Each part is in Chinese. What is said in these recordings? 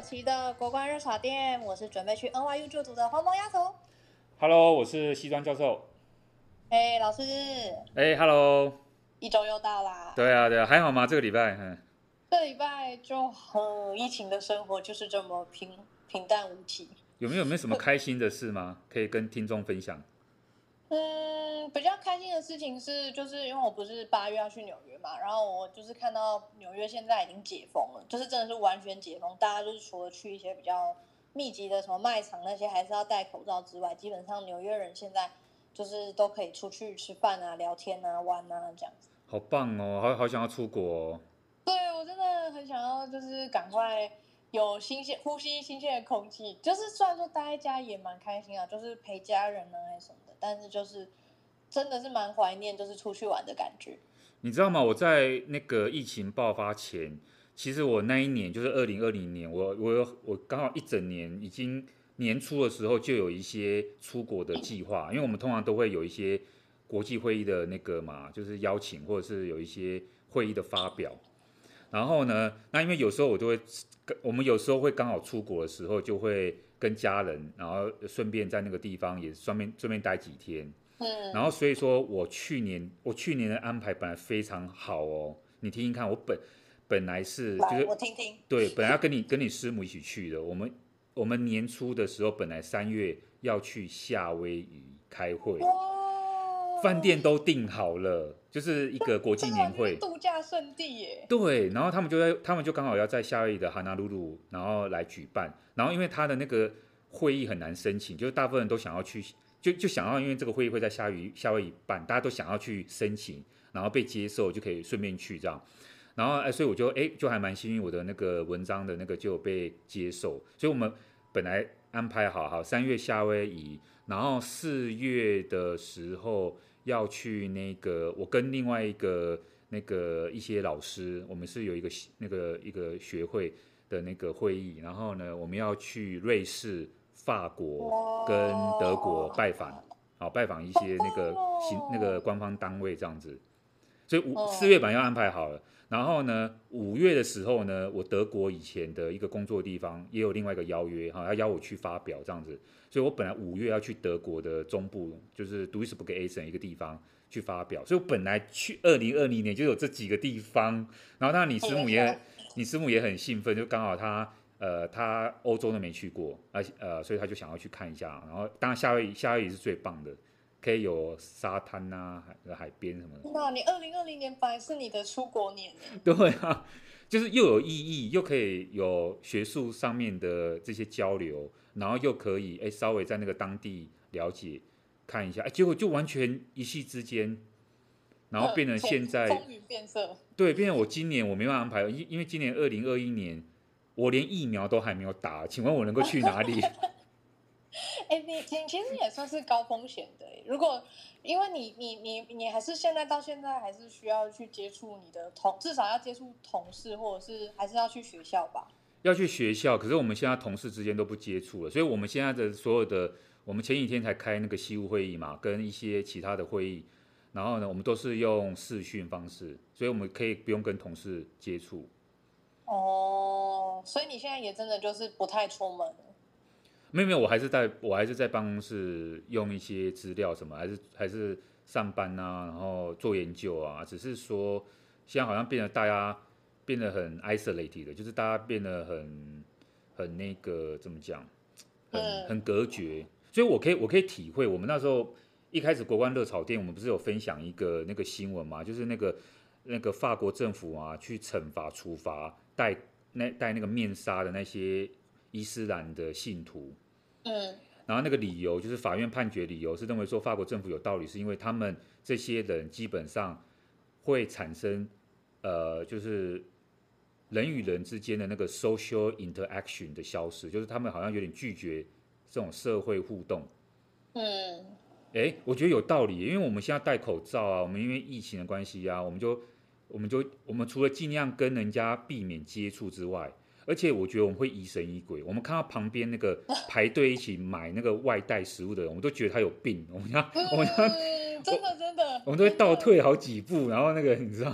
九期的国关热炒店，我是准备去 NYU 就读的黄毛丫头。Hello，我是西装教授。哎，老师。哎，Hello。一周又到啦。对啊，对啊，还好吗？这个礼拜，嗯。这礼拜就很疫情的生活就是这么平平淡无奇。有没有没有什么开心的事吗？可以跟听众分享。嗯，比较开心的事情是，就是因为我不是八月要去纽约嘛，然后我就是看到纽约现在已经解封了，就是真的是完全解封，大家就是除了去一些比较密集的什么卖场那些还是要戴口罩之外，基本上纽约人现在就是都可以出去吃饭啊、聊天啊、玩啊这样子。好棒哦，好好想要出国哦。对，我真的很想要，就是赶快。有新鲜呼吸新鲜的空气，就是虽然说待在家也蛮开心啊，就是陪家人啊还是什么的，但是就是真的是蛮怀念，就是出去玩的感觉。你知道吗？我在那个疫情爆发前，其实我那一年就是二零二零年，我我有我刚好一整年已经年初的时候就有一些出国的计划，因为我们通常都会有一些国际会议的那个嘛，就是邀请或者是有一些会议的发表。然后呢，那因为有时候我就会，我们有时候会刚好出国的时候，就会跟家人，然后顺便在那个地方也顺便顺便待几天。嗯。然后所以说我去年我去年的安排本来非常好哦，你听听看，我本本来是就是我听听。对，本来要跟你跟你师母一起去的，我们我们年初的时候本来三月要去夏威夷开会。饭店都订好了，就是一个国际年会度假胜地耶。对，然后他们就在，他们就刚好要在夏威夷的哈纳鲁鲁，然后来举办。然后因为他的那个会议很难申请，就是大部分人都想要去，就就想要，因为这个会议会在夏威夷夏威夷办，大家都想要去申请，然后被接受就可以顺便去这样。然后哎，所以我就哎，就还蛮幸运，我的那个文章的那个就被接受。所以我们本来安排好好三月夏威夷，然后四月的时候。要去那个，我跟另外一个那个一些老师，我们是有一个那个一个学会的那个会议，然后呢，我们要去瑞士、法国跟德国拜访，好拜访一些那个行那个官方单位这样子，所以五四月版要安排好了，然后呢，五月的时候呢，我德国以前的一个工作地方也有另外一个邀约，哈，要邀我去发表这样子。所以我本来五月要去德国的中部，就是 Duisburg Essen 一个地方去发表，所以我本来去二零二零年就有这几个地方，然后当然你师母也，你师母也很兴奋，就刚好他呃他欧洲都没去过，而且呃所以他就想要去看一下，然后当然夏威夷夏威夷是最棒的，可以有沙滩呐、啊、海海边什么的。哇，你二零二零年本来是你的出国年。对啊，就是又有意义，又可以有学术上面的这些交流。然后又可以哎，稍微在那个当地了解看一下，哎，结果就完全一夕之间，然后变成现在风云变色。对，变成我今年我没办法安排，因因为今年二零二一年我连疫苗都还没有打，请问我能够去哪里？哎，你你其实也算是高风险的，如果因为你你你你还是现在到现在还是需要去接触你的同，至少要接触同事，或者是还是要去学校吧。要去学校，可是我们现在同事之间都不接触了，所以我们现在的所有的，我们前几天才开那个西务会议嘛，跟一些其他的会议，然后呢，我们都是用视讯方式，所以我们可以不用跟同事接触。哦，所以你现在也真的就是不太出门？没有没有，我还是在我还是在办公室用一些资料什么，还是还是上班啊，然后做研究啊，只是说现在好像变得大家。变得很 isolated 的，就是大家变得很很那个怎么讲，很很隔绝。所以我可以我可以体会，我们那时候一开始国关热炒店，我们不是有分享一个那个新闻嘛，就是那个那个法国政府啊，去惩罚处罚戴那戴那个面纱的那些伊斯兰的信徒。嗯，然后那个理由就是法院判决理由是认为说法国政府有道理，是因为他们这些人基本上会产生呃就是。人与人之间的那个 social interaction 的消失，就是他们好像有点拒绝这种社会互动。嗯，哎，我觉得有道理，因为我们现在戴口罩啊，我们因为疫情的关系啊，我们就我们就我们除了尽量跟人家避免接触之外，而且我觉得我们会疑神疑鬼。我们看到旁边那个排队一起买那个外带食物的人，我们都觉得他有病。我们要，我们要，真的真的，我们都会倒退好几步，然后那个你知道。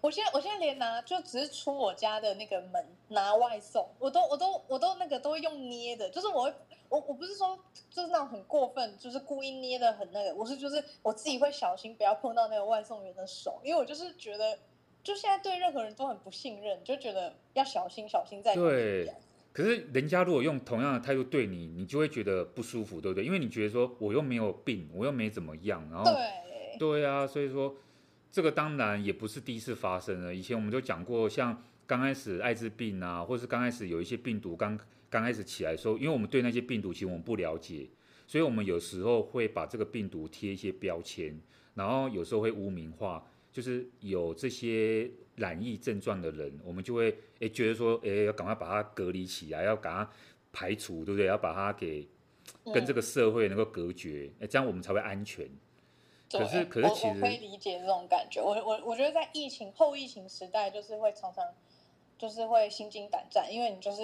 我现在我现在连拿就只是出我家的那个门拿外送，我都我都我都那个都会用捏的，就是我会我我不是说就是那种很过分，就是故意捏的很那个，我是就是我自己会小心不要碰到那个外送员的手，因为我就是觉得就现在对任何人都很不信任，就觉得要小心小心再对。可是人家如果用同样的态度对你，你就会觉得不舒服，对不对？因为你觉得说我又没有病，我又没怎么样，然后对对啊，所以说。这个当然也不是第一次发生了，以前我们就讲过，像刚开始艾滋病啊，或是刚开始有一些病毒刚刚开始起来的时候，因为我们对那些病毒其实我们不了解，所以我们有时候会把这个病毒贴一些标签，然后有时候会污名化，就是有这些染疫症状的人，我们就会诶觉得说，诶要赶快把它隔离起来，要赶快排除，对不对？要把它给跟这个社会能够隔绝，诶这样我们才会安全。可是，可是其实我我可以理解这种感觉。我我我觉得在疫情后疫情时代，就是会常常就是会心惊胆战，因为你就是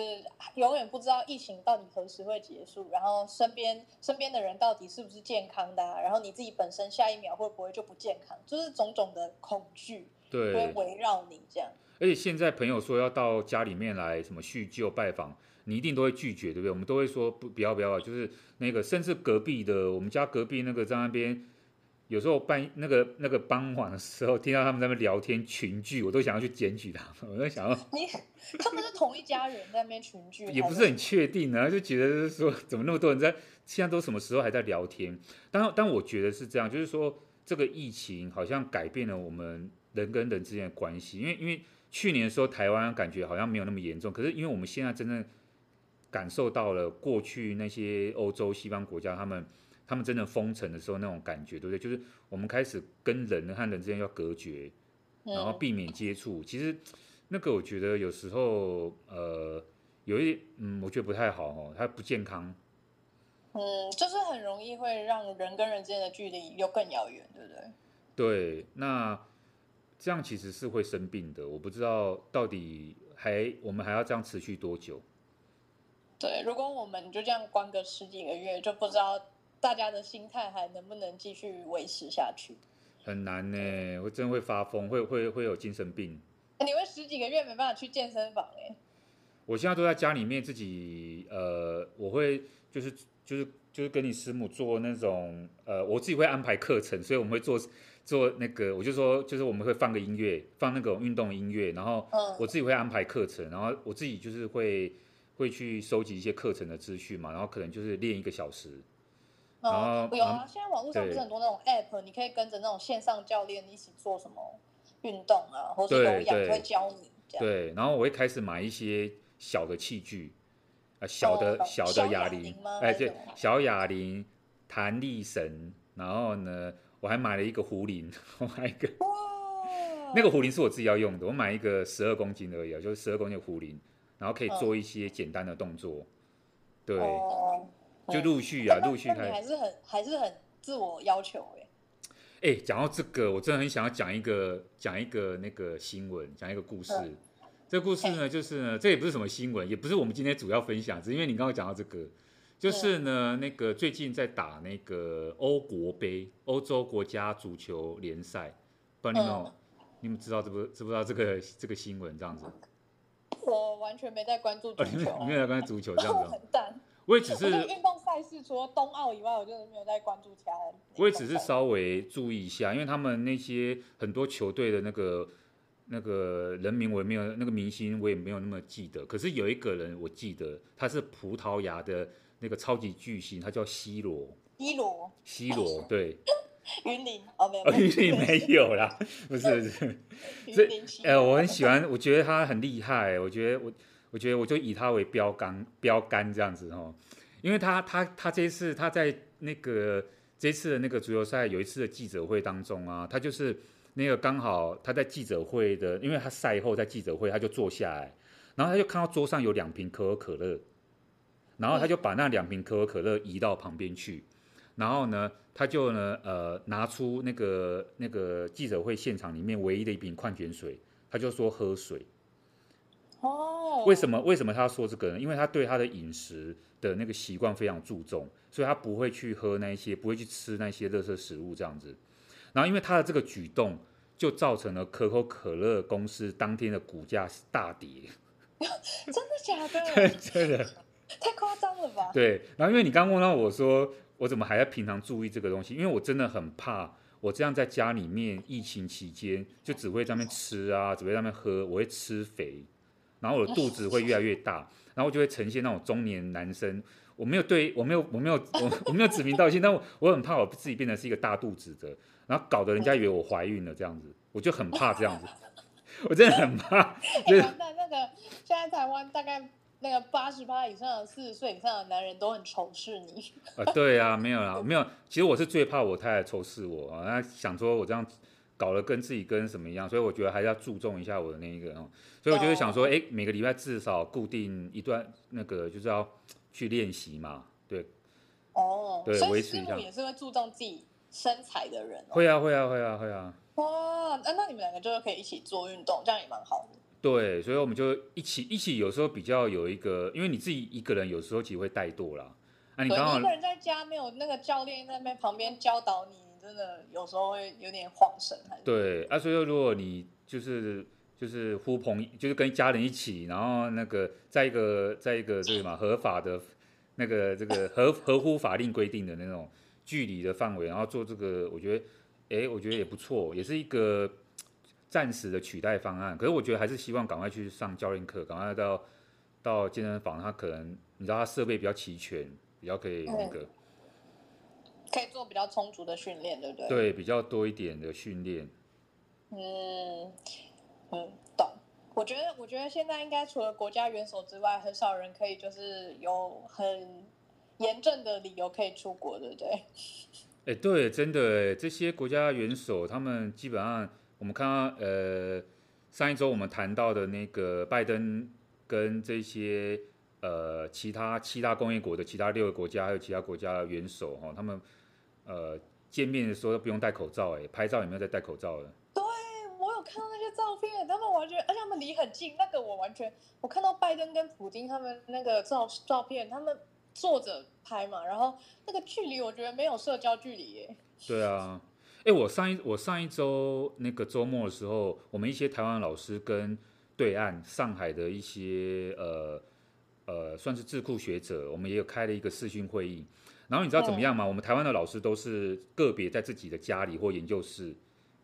永远不知道疫情到底何时会结束，然后身边身边的人到底是不是健康的啊，然后你自己本身下一秒会不会就不健康，就是种种的恐惧对会围绕你这样。而且现在朋友说要到家里面来什么叙旧拜访，你一定都会拒绝，对不对？我们都会说不不要不要，就是那个甚至隔壁的我们家隔壁那个在那边。有时候半那个那个傍晚的时候，听到他们在那边聊天群聚，我都想要去检举他们。我在想要，你他们是同一家人在那边群聚，也不是很确定呢、啊，就觉得说怎么那么多人在，现在都什么时候还在聊天？但但我觉得是这样，就是说这个疫情好像改变了我们人跟人之间的关系，因为因为去年的时候台湾感觉好像没有那么严重，可是因为我们现在真正感受到了过去那些欧洲西方国家他们。他们真的封城的时候那种感觉，对不对？就是我们开始跟人和人之间要隔绝，然后避免接触。其实那个我觉得有时候呃，有一嗯，我觉得不太好哦，它不健康。嗯，就是很容易会让人跟人之间的距离又更遥远，对不对？对，那这样其实是会生病的。我不知道到底还我们还要这样持续多久？对，如果我们就这样关个十几个月，就不知道。大家的心态还能不能继续维持下去？很难呢，我真会发疯，会会会有精神病。你会十几个月没办法去健身房哎？我现在都在家里面自己，呃，我会就是就是就是跟你师母做那种，呃，我自己会安排课程，所以我们会做做那个，我就说就是我们会放个音乐，放那种运动音乐，然后我自己会安排课程，然后我自己就是会会去收集一些课程的资讯嘛，然后可能就是练一个小时。嗯，有啊，现在网络上不是很多那种 app，你可以跟着那种线上教练一起做什么运动啊，或者有氧会教你这样。对，然后我会开始买一些小的器具，呃，小的小的哑铃，哎，对，小哑铃、弹力绳，然后呢，我还买了一个壶铃，我买一个，那个壶铃是我自己要用的，我买一个十二公斤而已，就是十二公斤的壶铃，然后可以做一些简单的动作，对。就陆续啊，陆续开。还是很还是很自我要求哎。哎，讲到这个，我真的很想要讲一个讲一个那个新闻，讲一个故事。嗯、这故事呢，就是呢，这也不是什么新闻，也不是我们今天主要分享，只是因为你刚刚讲到这个，就是呢，那个最近在打那个欧国杯，欧洲国家足球联赛，不知道你们有、嗯、你们知道知不知不知道这个这个新闻这样子？我完全没在关注足球、啊，没有在关注足球这样子。很淡。我也只是运动赛事，除了冬奥以外，我就是没有在关注其他的。我也只是稍微注意一下，因为他们那些很多球队的那个那个人名我也没有，那个明星我也没有那么记得。可是有一个人我记得，他是葡萄牙的那个超级巨星，他叫 C 罗。C 罗。C 罗对。云林哦，没有。云林没有啦，不是不是。云林。哎，我很喜欢，我觉得他很厉害，我觉得我。我觉得我就以他为标杆，标杆这样子哦，因为他他他这一次他在那个这次的那个足球赛有一次的记者会当中啊，他就是那个刚好他在记者会的，因为他赛后在记者会他就坐下来，然后他就看到桌上有两瓶可口可乐，然后他就把那两瓶可口可乐移到旁边去，然后呢他就呢呃拿出那个那个记者会现场里面唯一的一瓶矿泉水，他就说喝水。哦，为什么为什么他要说这个呢？因为他对他的饮食的那个习惯非常注重，所以他不会去喝那些，不会去吃那些垃圾食物这样子。然后因为他的这个举动，就造成了可口可乐公司当天的股价大跌。真的假的？对，真的。太夸张了吧？对，然后因为你刚刚问到我说，我怎么还要平常注意这个东西？因为我真的很怕，我这样在家里面疫情期间就只会在那边吃啊，只会在那边喝，我会吃肥，然后我的肚子会越来越大，然后我就会呈现那种中年男生。我没有对我没有我没有我我没有指名道姓，但我我很怕我自己变成是一个大肚子的，然后搞得人家以为我怀孕了这样子，我就很怕这样子，我真的很怕。欸、完蛋，那个现在台湾大概。那个八十八以上的四十岁以上的男人都很仇视你。啊，对啊，没有啦，没有。其实我是最怕我太太仇视我啊，他想说我这样搞得跟自己跟什么一样，所以我觉得还是要注重一下我的那一个哦。所以我就会想说，哎、欸，每个礼拜至少固定一段那个就是要去练习嘛，对。哦。对，维持一下。也是会注重自己身材的人、哦。会啊，会啊，会啊，会啊。哇，那那你们两个就是可以一起做运动，这样也蛮好的。对，所以我们就一起一起，有时候比较有一个，因为你自己一个人有时候其实会怠惰啦。啊，你刚好一个人在家没有那个教练在那边旁边教导，你真的有时候会有点晃神。对啊，所以说如果你就是就是呼朋，就是跟家人一起，然后那个在一个在一个这个什么合法的，那个这个合合乎法令规定的那种距离的范围，然后做这个，我觉得，哎，我觉得也不错，也是一个。暂时的取代方案，可是我觉得还是希望赶快去上教练课，赶快到到健身房。他可能你知道，他设备比较齐全，比较可以那个，可以做比较充足的训练，对不对？对，比较多一点的训练。嗯嗯，懂。我觉得，我觉得现在应该除了国家元首之外，很少人可以就是有很严正的理由可以出国，对不对？哎，对，真的，这些国家元首他们基本上。我们看到，呃，上一周我们谈到的那个拜登跟这些呃其他七大工业国的其他六个国家，还有其他国家的元首哈，他们呃见面的时候都不用戴口罩，哎，拍照有没有在戴口罩的？对，我有看到那些照片，他们完全，而且他们离很近，那个我完全，我看到拜登跟普京他们那个照照片，他们坐着拍嘛，然后那个距离我觉得没有社交距离耶。对啊。哎，我上一我上一周那个周末的时候，我们一些台湾老师跟对岸上海的一些呃呃算是智库学者，我们也有开了一个视讯会议。然后你知道怎么样吗？我们台湾的老师都是个别在自己的家里或研究室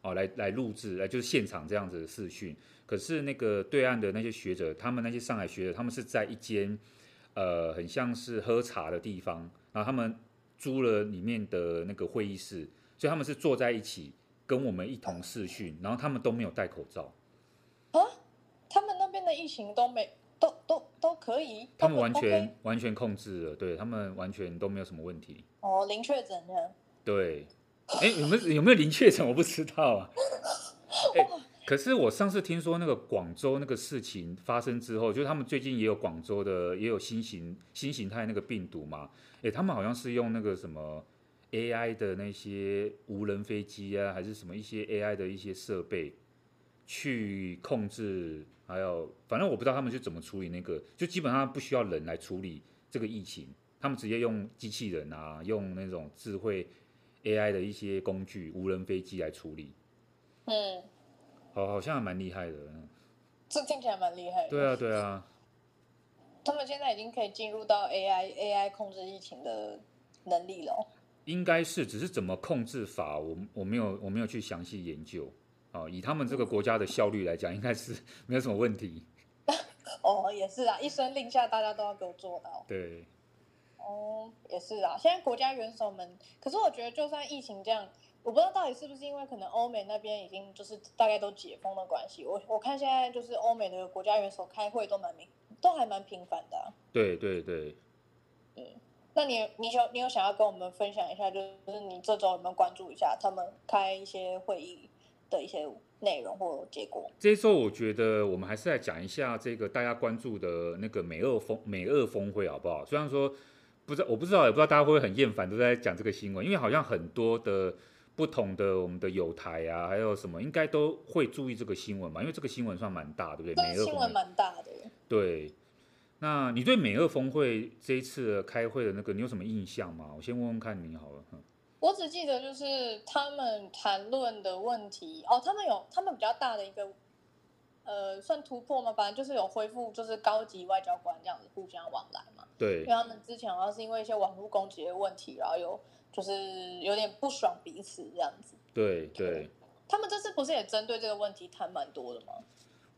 哦来来录制，来就是现场这样子的视讯。可是那个对岸的那些学者，他们那些上海学者，他们是在一间呃很像是喝茶的地方，然后他们租了里面的那个会议室。所以他们是坐在一起跟我们一同视讯，然后他们都没有戴口罩。啊？他们那边的疫情都没都都都可以？他们完全?完全控制了，对他们完全都没有什么问题。哦，零确诊的。对，哎，有没有有没有零确诊？我不知道啊。哎，可是我上次听说那个广州那个事情发生之后，就是他们最近也有广州的也有新型新形态那个病毒嘛？哎，他们好像是用那个什么。AI 的那些无人飞机啊，还是什么一些 AI 的一些设备去控制，还有反正我不知道他们是怎么处理那个，就基本上不需要人来处理这个疫情，他们直接用机器人啊，用那种智慧 AI 的一些工具，无人飞机来处理。嗯，好，好像还蛮厉害的。这听起来蛮厉害的。对啊，对啊。他们现在已经可以进入到 AI AI 控制疫情的能力了。应该是，只是怎么控制法，我我没有我没有去详细研究。啊，以他们这个国家的效率来讲，应该是没有什么问题。哦，也是啊，一声令下，大家都要给我做到。对。哦，也是啊，现在国家元首们，可是我觉得，就算疫情这样，我不知道到底是不是因为可能欧美那边已经就是大概都解封的关系。我我看现在就是欧美的国家元首开会都蛮频，都还蛮频繁的啊。对对对。嗯。那你你有你有想要跟我们分享一下，就是你这周有没有关注一下他们开一些会议的一些内容或结果？这周我觉得我们还是来讲一下这个大家关注的那个美俄峰美俄峰会好不好？虽然说不知道我不知道也不知道大家会不会很厌烦都在讲这个新闻，因为好像很多的不同的我们的友台啊，还有什么应该都会注意这个新闻嘛，因为这个新闻算蛮大，对不对？美俄新闻蛮大的。对。那你对美俄峰会这一次开会的那个，你有什么印象吗？我先问问看你好了。我只记得就是他们谈论的问题哦，他们有他们比较大的一个呃算突破吗，反正就是有恢复就是高级外交官这样子互相往来嘛。对，因为他们之前好像是因为一些网络攻击的问题，然后有就是有点不爽彼此这样子。对对。他们这次不是也针对这个问题谈蛮多的吗？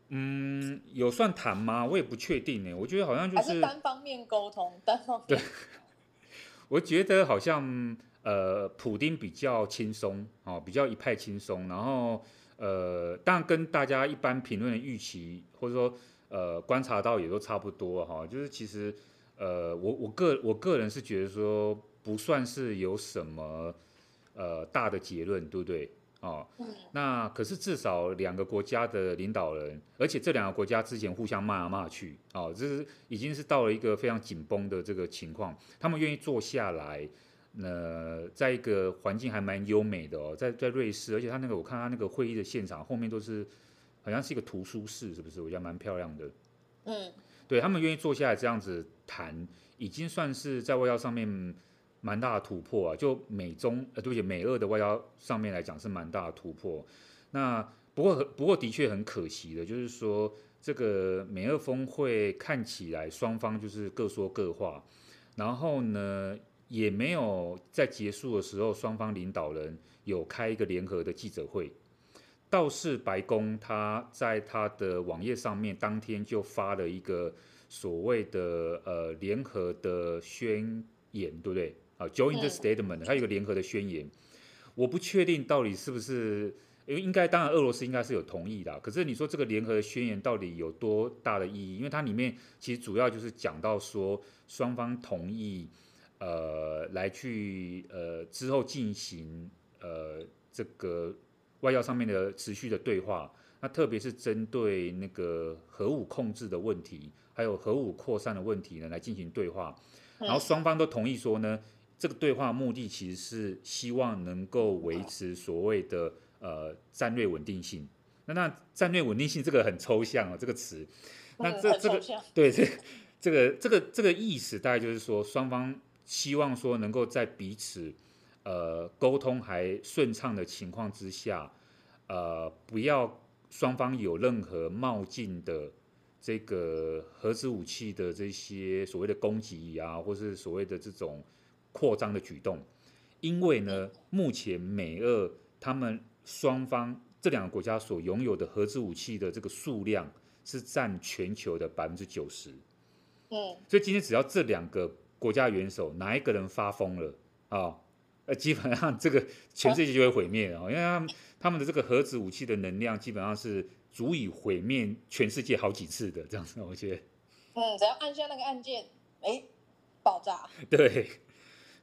嗯，有算谈吗？我也不确定呢。我觉得好像就是，还是单方面沟通，单方面。对，我觉得好像呃，普丁比较轻松哦，比较一派轻松。然后呃，当然跟大家一般评论的预期或者说呃观察到也都差不多哈、哦。就是其实呃，我我个我个人是觉得说不算是有什么呃大的结论，对不对？哦，那可是至少两个国家的领导人，而且这两个国家之前互相骂来骂去，哦，这是已经是到了一个非常紧绷的这个情况。他们愿意坐下来，呃，在一个环境还蛮优美的哦，在在瑞士，而且他那个我看他那个会议的现场后面都是好像是一个图书室，是不是？我觉得蛮漂亮的。嗯，对，他们愿意坐下来这样子谈，已经算是在外交上面。蛮大的突破啊！就美中呃，对不起，美俄的外交上面来讲是蛮大的突破。那不过不过的确很可惜的，就是说这个美俄峰会看起来双方就是各说各话，然后呢也没有在结束的时候双方领导人有开一个联合的记者会。倒是白宫他在他的网页上面当天就发了一个所谓的呃联合的宣言，对不对？啊，join the statement，它有一个联合的宣言，我不确定到底是不是，因为应该当然俄罗斯应该是有同意的，可是你说这个联合的宣言到底有多大的意义？因为它里面其实主要就是讲到说双方同意，呃，来去呃之后进行呃这个外交上面的持续的对话，那特别是针对那个核武控制的问题，还有核武扩散的问题呢来进行对话，然后双方都同意说呢。这个对话目的其实是希望能够维持所谓的呃战略稳定性。那那战略稳定性这个很抽象啊，这个词。那这、嗯、这个对这这个这个这个意思大概就是说，双方希望说能够在彼此呃沟通还顺畅的情况之下，呃不要双方有任何冒进的这个核子武器的这些所谓的攻击啊，或是所谓的这种。扩张的举动，因为呢，目前美俄他们双方这两个国家所拥有的核子武器的这个数量是占全球的百分之九十。嗯，所以今天只要这两个国家元首哪一个人发疯了啊，呃，基本上这个全世界就会毁灭了，因为他们他们的这个核子武器的能量基本上是足以毁灭全世界好几次的这样子，我觉得。嗯，只要按下那个按键，哎，爆炸。对。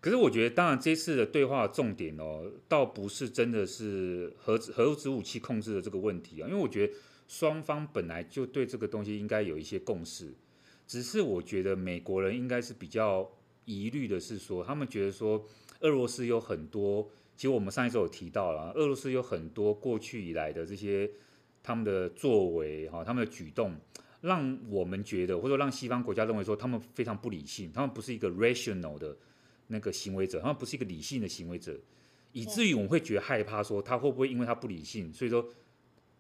可是我觉得，当然这次的对话重点哦，倒不是真的是核子核子武器控制的这个问题啊，因为我觉得双方本来就对这个东西应该有一些共识，只是我觉得美国人应该是比较疑虑的是说，他们觉得说俄罗斯有很多，其实我们上一周有提到了，俄罗斯有很多过去以来的这些他们的作为哈，他们的举动，让我们觉得或者让西方国家认为说他们非常不理性，他们不是一个 rational 的。那个行为者，他们不是一个理性的行为者，以至于我们会觉得害怕，说他会不会因为他不理性，所以说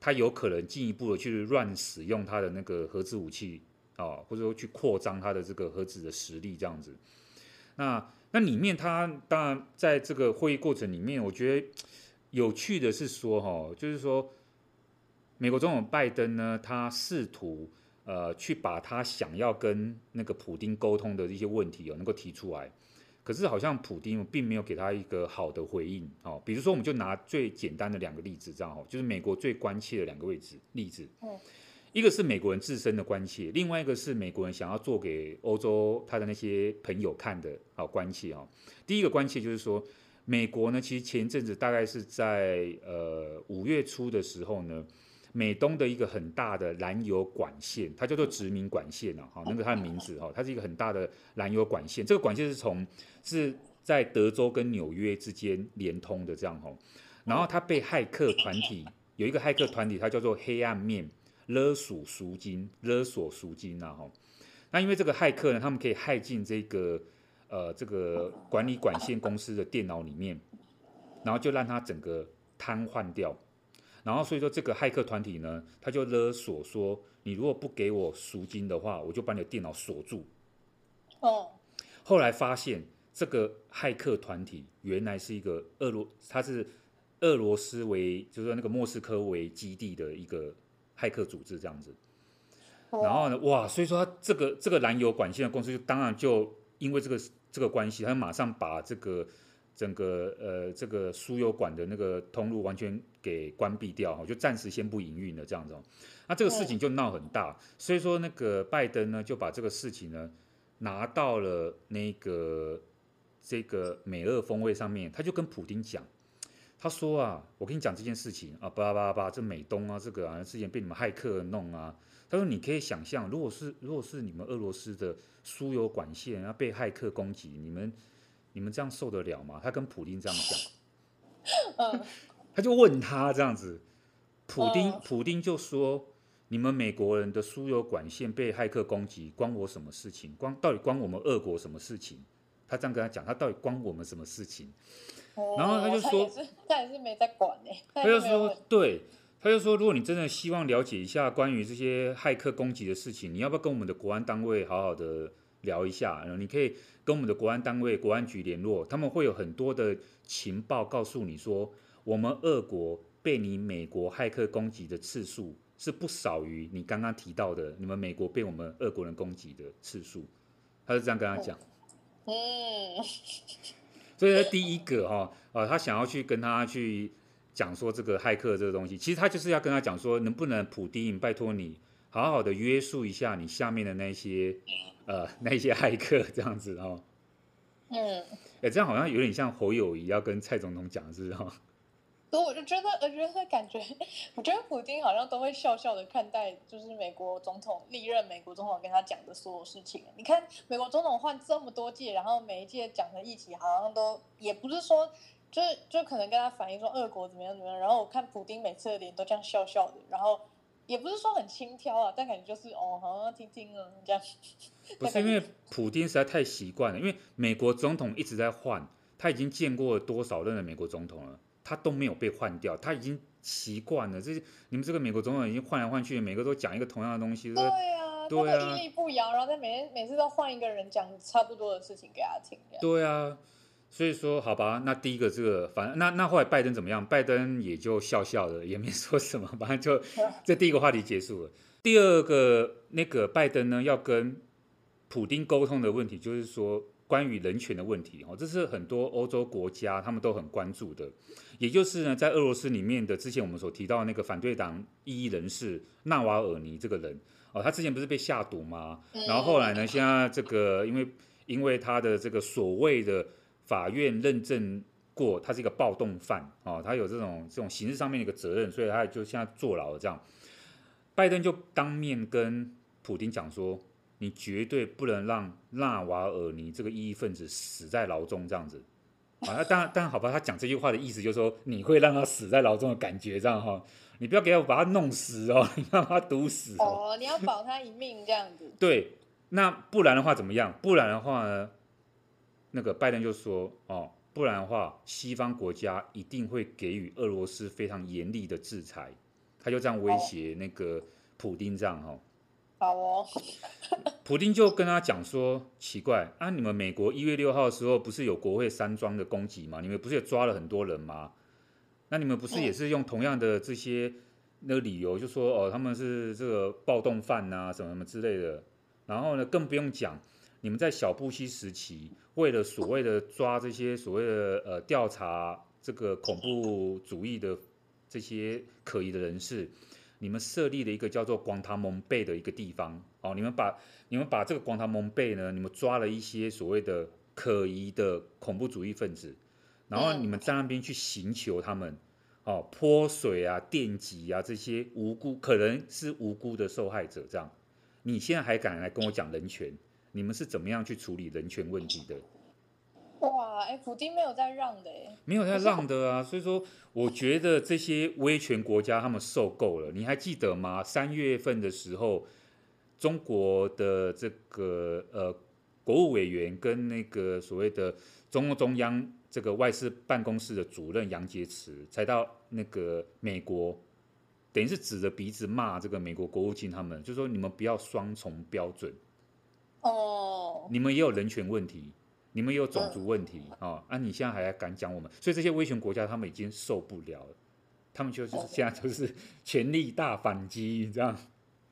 他有可能进一步的去乱使用他的那个核子武器啊，或者说去扩张他的这个核子的实力这样子。那那里面他当然在这个会议过程里面，我觉得有趣的是说哈，就是说美国总统拜登呢，他试图呃去把他想要跟那个普丁沟通的一些问题哦，能够提出来。可是好像普丁并没有给他一个好的回应哦，比如说我们就拿最简单的两个例子这样哦，就是美国最关切的两个位置例子，一个是美国人自身的关切，另外一个是美国人想要做给欧洲他的那些朋友看的啊关切啊。第一个关切就是说，美国呢其实前一阵子大概是在呃五月初的时候呢。美东的一个很大的燃油管线，它叫做殖民管线啊，哈，那个它的名字哈，它是一个很大的燃油管线。这个管线是从是在德州跟纽约之间连通的这样哈，然后它被骇客团体有一个骇客团体，它叫做黑暗面勒索赎金勒索赎金呐哈。那因为这个骇客呢，他们可以骇进这个呃这个管理管线公司的电脑里面，然后就让他整个瘫痪掉。然后所以说这个骇客团体呢，他就勒索说，你如果不给我赎金的话，我就把你的电脑锁住。哦。后来发现这个骇客团体原来是一个俄罗，他是俄罗斯为就是说那个莫斯科为基地的一个骇客组织这样子。然后呢，哇，所以说他这个这个燃油管线的公司就当然就因为这个这个关系，他马上把这个。整个呃，这个输油管的那个通路完全给关闭掉，就暂时先不营运了这样子。那这个事情就闹很大，所以说那个拜登呢就把这个事情呢拿到了那个这个美俄峰会上面，他就跟普京讲，他说啊，我跟你讲这件事情啊，巴拉巴拉巴拉，这美东啊，这个啊之前被你们骇客弄啊，他说你可以想象，如果是如果是你们俄罗斯的输油管线啊被骇客攻击，你们。你们这样受得了吗？他跟普丁这样讲，嗯，他就问他这样子，普丁、嗯、普丁就说：“你们美国人的输油管线被骇客攻击，关我什么事情？关到底关我们俄国什么事情？”他这样跟他讲，他到底关我们什么事情？哦、然后他就说：“他也是，他也是没在管呢。”他就说：“对，他就说，如果你真的希望了解一下关于这些骇客攻击的事情，你要不要跟我们的国安单位好好的聊一下？然后你可以。”跟我们的国安单位、国安局联络，他们会有很多的情报告诉你说，我们俄国被你美国骇客攻击的次数是不少于你刚刚提到的你们美国被我们俄国人攻击的次数。他是这样跟他讲。嗯，所以他第一个哈呃，他想要去跟他去讲说这个骇客这个东西，其实他就是要跟他讲说，能不能普丁拜托你好好的约束一下你下面的那些。呃，那些骇客这样子哦，嗯，哎，这样好像有点像侯友宜要跟蔡总统讲，是哈。所以我就觉得，我觉得感觉，我觉得普丁好像都会笑笑的看待，就是美国总统历任美国总统跟他讲的所有事情。你看，美国总统换这么多届，然后每一届讲的议题好像都也不是说，就是就可能跟他反映说俄国怎么样怎么样。然后我看普丁每次的脸都这样笑笑的，然后。也不是说很轻佻啊，但感觉就是哦，好像听听啊这样。不是因为普丁实在太习惯了，因为美国总统一直在换，他已经见过多少任的美国总统了，他都没有被换掉，他已经习惯了。这你们这个美国总统已经换来换去，每个都讲一个同样的东西。对啊，对啊，他屹立不摇，然后他每每次都换一个人讲差不多的事情给他听。对啊。所以说，好吧，那第一个这个，反正那那后来拜登怎么样？拜登也就笑笑的，也没说什么，反正就 这第一个话题结束了。第二个那个拜登呢，要跟普丁沟通的问题，就是说关于人权的问题哦，这是很多欧洲国家他们都很关注的。也就是呢，在俄罗斯里面的之前我们所提到那个反对党异议人士纳瓦尔尼这个人哦，他之前不是被下毒吗？然后后来呢，现在这个因为因为他的这个所谓的法院认证过他是一个暴动犯哦，他有这种这种刑事上面的一个责任，所以他就现在坐牢了。这样，拜登就当面跟普丁讲说：“你绝对不能让纳瓦尔尼这个异议分子死在牢中。”这样子啊，当然当然好吧，他讲这句话的意思就是说你会让他死在牢中的感觉，这样哈，你不要给我把他弄死哦，你让他毒死哦，哦，你要保他一命这样子。对，那不然的话怎么样？不然的话呢？那个拜登就说：“哦，不然的话，西方国家一定会给予俄罗斯非常严厉的制裁。”他就这样威胁那个普丁这样哈。普丁就跟他讲说：“奇怪啊，你们美国一月六号的时候不是有国会山庄的攻击吗？你们不是也抓了很多人吗？那你们不是也是用同样的这些那个理由，就说哦他们是这个暴动犯啊，什么什么之类的。然后呢，更不用讲。”你们在小布希时期，为了所谓的抓这些所谓的呃调查这个恐怖主义的这些可疑的人士，你们设立了一个叫做广塔蒙贝的一个地方。哦，你们把你们把这个广塔蒙贝呢，你们抓了一些所谓的可疑的恐怖主义分子，然后你们在那边去寻求他们，哦，泼水啊、电击啊这些无辜可能是无辜的受害者，这样，你现在还敢来跟我讲人权？你们是怎么样去处理人权问题的？哇，哎，普丁没有在让的，哎，没有在让的啊。所以说，我觉得这些威权国家他们受够了。你还记得吗？三月份的时候，中国的这个呃国务委员跟那个所谓的中共中央这个外事办公室的主任杨洁篪才到那个美国，等于是指着鼻子骂这个美国国务卿他们，就说你们不要双重标准。哦，你们也有人权问题，你们也有种族问题啊、哦！啊，你现在还敢讲我们？所以这些威权国家他们已经受不了了，他们就是现在就是全力大反击，这样。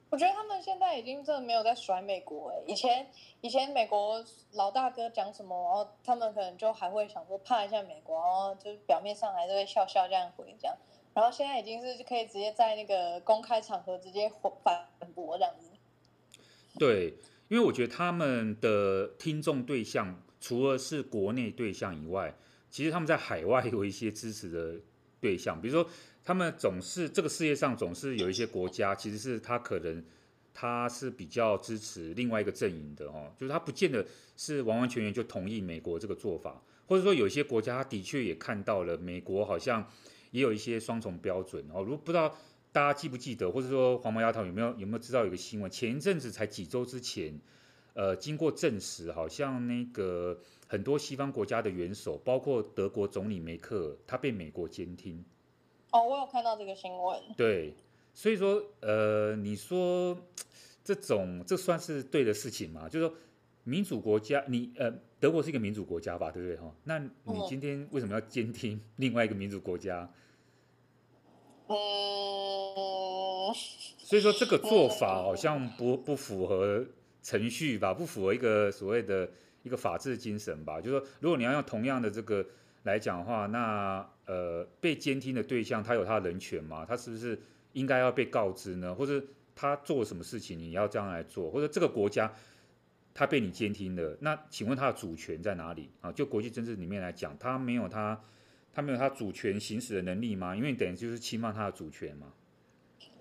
我觉得他们现在已经真的没有在甩美国哎，以前以前美国老大哥讲什么，然后他们可能就还会想说怕一下美国，然后就是表面上还是会笑笑这样回这样，然后现在已经是可以直接在那个公开场合直接反驳这样子。对。因为我觉得他们的听众对象除了是国内对象以外，其实他们在海外有一些支持的对象，比如说他们总是这个世界上总是有一些国家，其实是他可能他是比较支持另外一个阵营的哦，就是他不见得是完完全全就同意美国这个做法，或者说有一些国家他的确也看到了美国好像也有一些双重标准哦，如果不知道。大家记不记得，或者说黄毛丫头有没有有没有知道有个新闻？前一阵子才几周之前，呃，经过证实，好像那个很多西方国家的元首，包括德国总理梅克尔，他被美国监听。哦，我有看到这个新闻。对，所以说，呃，你说这种这算是对的事情吗？就是说，民主国家，你呃，德国是一个民主国家吧，对不对？哈，那你今天为什么要监听另外一个民主国家？嗯，所以说这个做法 好像不不符合程序吧，不符合一个所谓的一个法治精神吧。就是说，如果你要用同样的这个来讲的话，那呃被监听的对象他有他的人权吗？他是不是应该要被告知呢？或者他做什么事情你要这样来做？或者这个国家他被你监听了，那请问他的主权在哪里啊？就国际政治里面来讲，他没有他。他没有他主权行使的能力吗？因为等于就是侵犯他的主权嘛。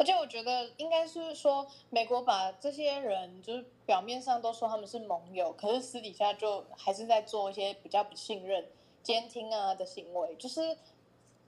而且我觉得应该是说，美国把这些人就是表面上都说他们是盟友，可是私底下就还是在做一些比较不信任、监听啊的行为。就是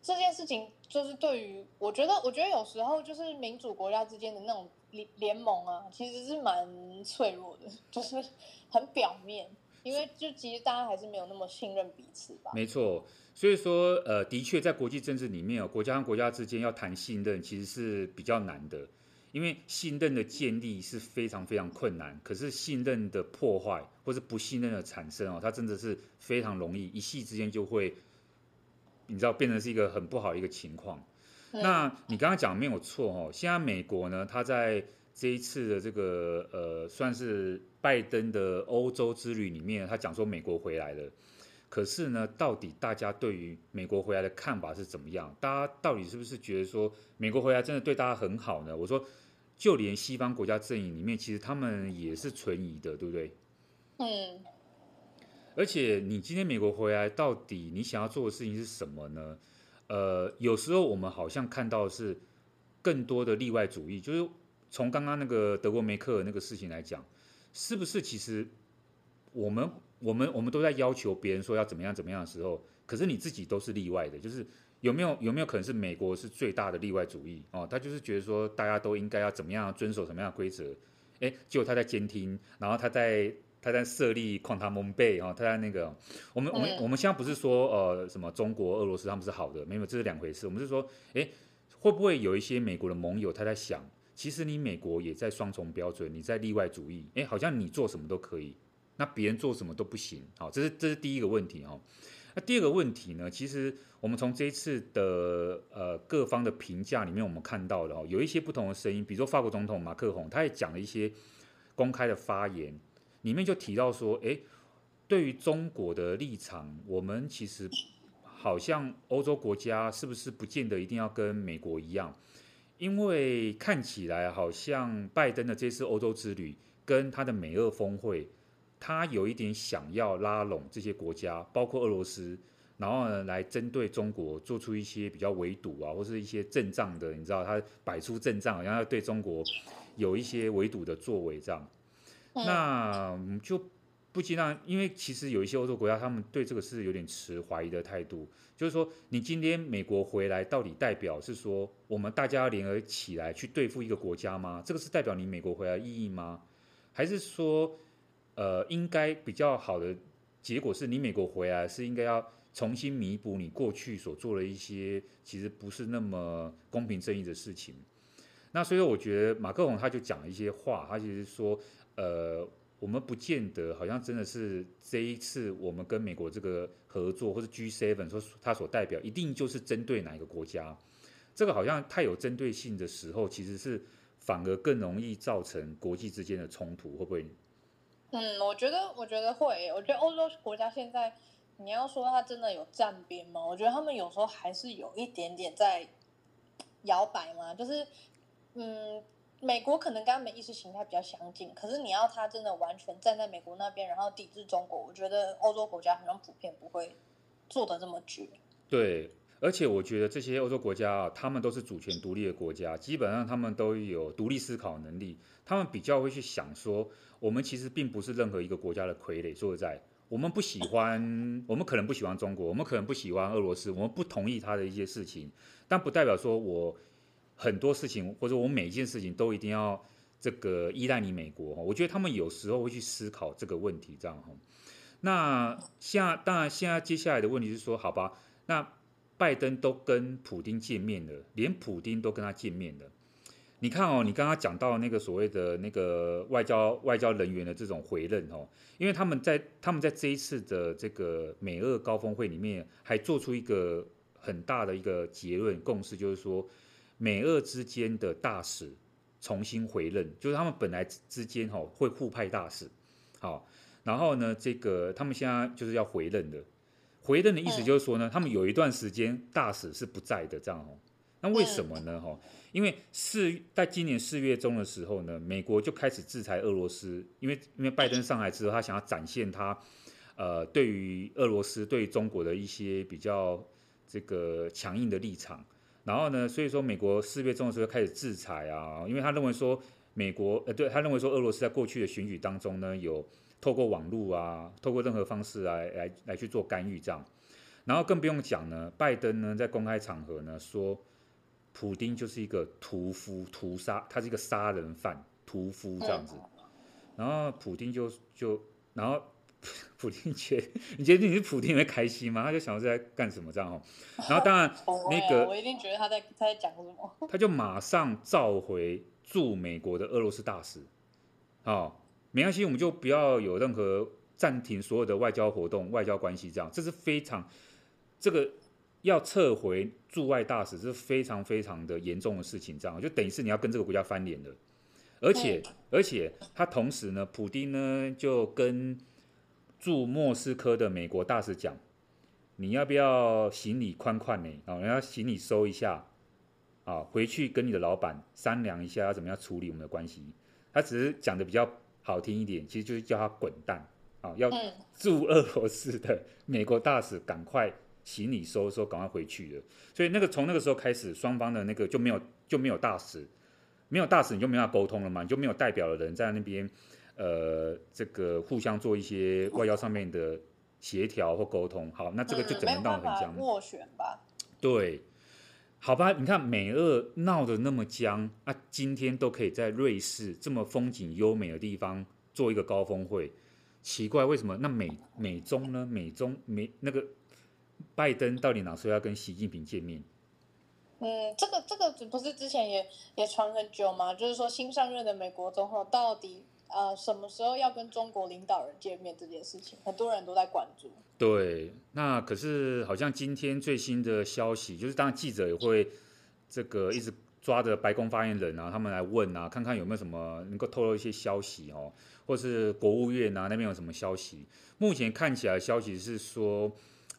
这件事情，就是对于我觉得，我觉得有时候就是民主国家之间的那种联联盟啊，其实是蛮脆弱的，就是很表面，因为就其实大家还是没有那么信任彼此吧。没错。所以说，呃，的确，在国际政治里面哦，国家和国家之间要谈信任，其实是比较难的，因为信任的建立是非常非常困难。可是信任的破坏或是不信任的产生哦，它真的是非常容易，一夕之间就会，你知道，变成是一个很不好的一个情况。那你刚刚讲没有错哦，现在美国呢，它在这一次的这个呃，算是拜登的欧洲之旅里面，他讲说美国回来了。可是呢，到底大家对于美国回来的看法是怎么样？大家到底是不是觉得说美国回来真的对大家很好呢？我说，就连西方国家阵营里面，其实他们也是存疑的，对不对？嗯。而且你今天美国回来，到底你想要做的事情是什么呢？呃，有时候我们好像看到的是更多的例外主义，就是从刚刚那个德国梅克尔那个事情来讲，是不是其实我们？我们我们都在要求别人说要怎么样怎么样的时候，可是你自己都是例外的，就是有没有有没有可能是美国是最大的例外主义哦？他就是觉得说大家都应该要怎么样遵守什么样的规则，哎，结果他在监听，然后他在他在设立矿塔蒙贝哦，他在那个我们我们我们现在不是说呃什么中国俄罗斯他们是好的，没有，这是两回事。我们是说，哎，会不会有一些美国的盟友他在想，其实你美国也在双重标准，你在例外主义，哎，好像你做什么都可以。那别人做什么都不行，好，这是这是第一个问题哈。那第二个问题呢？其实我们从这一次的呃各方的评价里面，我们看到了有一些不同的声音，比如说法国总统马克宏，他也讲了一些公开的发言，里面就提到说，诶，对于中国的立场，我们其实好像欧洲国家是不是不见得一定要跟美国一样？因为看起来好像拜登的这次欧洲之旅跟他的美俄峰会。他有一点想要拉拢这些国家，包括俄罗斯，然后呢，来针对中国做出一些比较围堵啊，或是一些阵仗的，你知道，他摆出阵仗，然后要对中国有一些围堵的作为，这样。那就不禁让，因为其实有一些欧洲国家，他们对这个是有点持怀疑的态度，就是说，你今天美国回来，到底代表是说我们大家要联合起来去对付一个国家吗？这个是代表你美国回来的意义吗？还是说？呃，应该比较好的结果是你美国回来是应该要重新弥补你过去所做的一些其实不是那么公平正义的事情。那所以我觉得马克龙他就讲了一些话，他其实说，呃，我们不见得好像真的是这一次我们跟美国这个合作或者 G seven 说他所代表一定就是针对哪一个国家，这个好像太有针对性的时候，其实是反而更容易造成国际之间的冲突，会不会？嗯，我觉得我觉得会，我觉得欧洲国家现在你要说他真的有站边吗？我觉得他们有时候还是有一点点在摇摆嘛，就是。嗯，美国可能跟他们意识形态比较相近，可是你要他真的完全站在美国那边，然后抵制中国，我觉得欧洲国家好像普遍不会做的这么绝。对，而且我觉得这些欧洲国家啊，他们都是主权独立的国家，基本上他们都有独立思考能力，他们比较会去想说，我们其实并不是任何一个国家的傀儡。说实在，我们不喜欢，我们可能不喜欢中国，我们可能不喜欢俄罗斯，我们不同意他的一些事情，但不代表说我。很多事情，或者我每一件事情都一定要这个依赖你美国，我觉得他们有时候会去思考这个问题，这样哈。那现在当然现在接下来的问题是说，好吧，那拜登都跟普丁见面了，连普丁都跟他见面了。你看哦，你刚刚讲到那个所谓的那个外交外交人员的这种回任哦，因为他们在他们在这一次的这个美俄高峰会里面，还做出一个很大的一个结论共识，就是说。美俄之间的大使重新回任，就是他们本来之间哈会互派大使，好，然后呢，这个他们现在就是要回任的，回任的意思就是说呢，他们有一段时间大使是不在的，这样哦。那为什么呢？哈，因为四在今年四月中的时候呢，美国就开始制裁俄罗斯，因为因为拜登上来之后，他想要展现他呃对于俄罗斯对中国的一些比较这个强硬的立场。然后呢，所以说美国四月中的时候开始制裁啊，因为他认为说美国呃，对他认为说俄罗斯在过去的选举当中呢，有透过网络啊，透过任何方式来来来去做干预这样。然后更不用讲呢，拜登呢在公开场合呢说，普丁就是一个屠夫、屠杀，他是一个杀人犯、屠夫这样子。然后普丁就就然后。普丁觉得，你觉得你是普丁会开心吗？他就想说在干什么这样哦。然后当然那个，我一定觉得他在他在讲什么。他就马上召回驻美国的俄罗斯大使。好，没关系，我们就不要有任何暂停所有的外交活动、外交关系这样。这是非常这个要撤回驻外大使，是非常非常的严重的事情。这样就等于是你要跟这个国家翻脸了。而且而且他同时呢，普丁呢就跟。驻莫斯科的美国大使讲：“你要不要行李宽宽呢？啊，你要行李收一下啊，回去跟你的老板商量一下要怎么样处理我们的关系。”他只是讲的比较好听一点，其实就是叫他滚蛋啊！要驻俄罗斯的美国大使赶快行李收收，赶快回去了。所以那个从那个时候开始，双方的那个就没有就没有大使，没有大使你就没法沟通了嘛，你就没有代表的人在那边。呃，这个互相做一些外交上面的协调或沟通，好，那这个就整个闹得很僵。斡旋吧。对，好吧，你看美俄闹得那么僵啊，今天都可以在瑞士这么风景优美的地方做一个高峰会，奇怪为什么？那美美中呢？美中美那个拜登到底哪时候要跟习近平见面？嗯，这个这个不是之前也也传很久吗？就是说新上任的美国总统到底。呃，什么时候要跟中国领导人见面这件事情，很多人都在关注。对，那可是好像今天最新的消息，就是当记者也会这个一直抓着白宫发言人啊，他们来问啊，看看有没有什么能够透露一些消息哦，或是国务院啊那边有什么消息。目前看起来消息是说，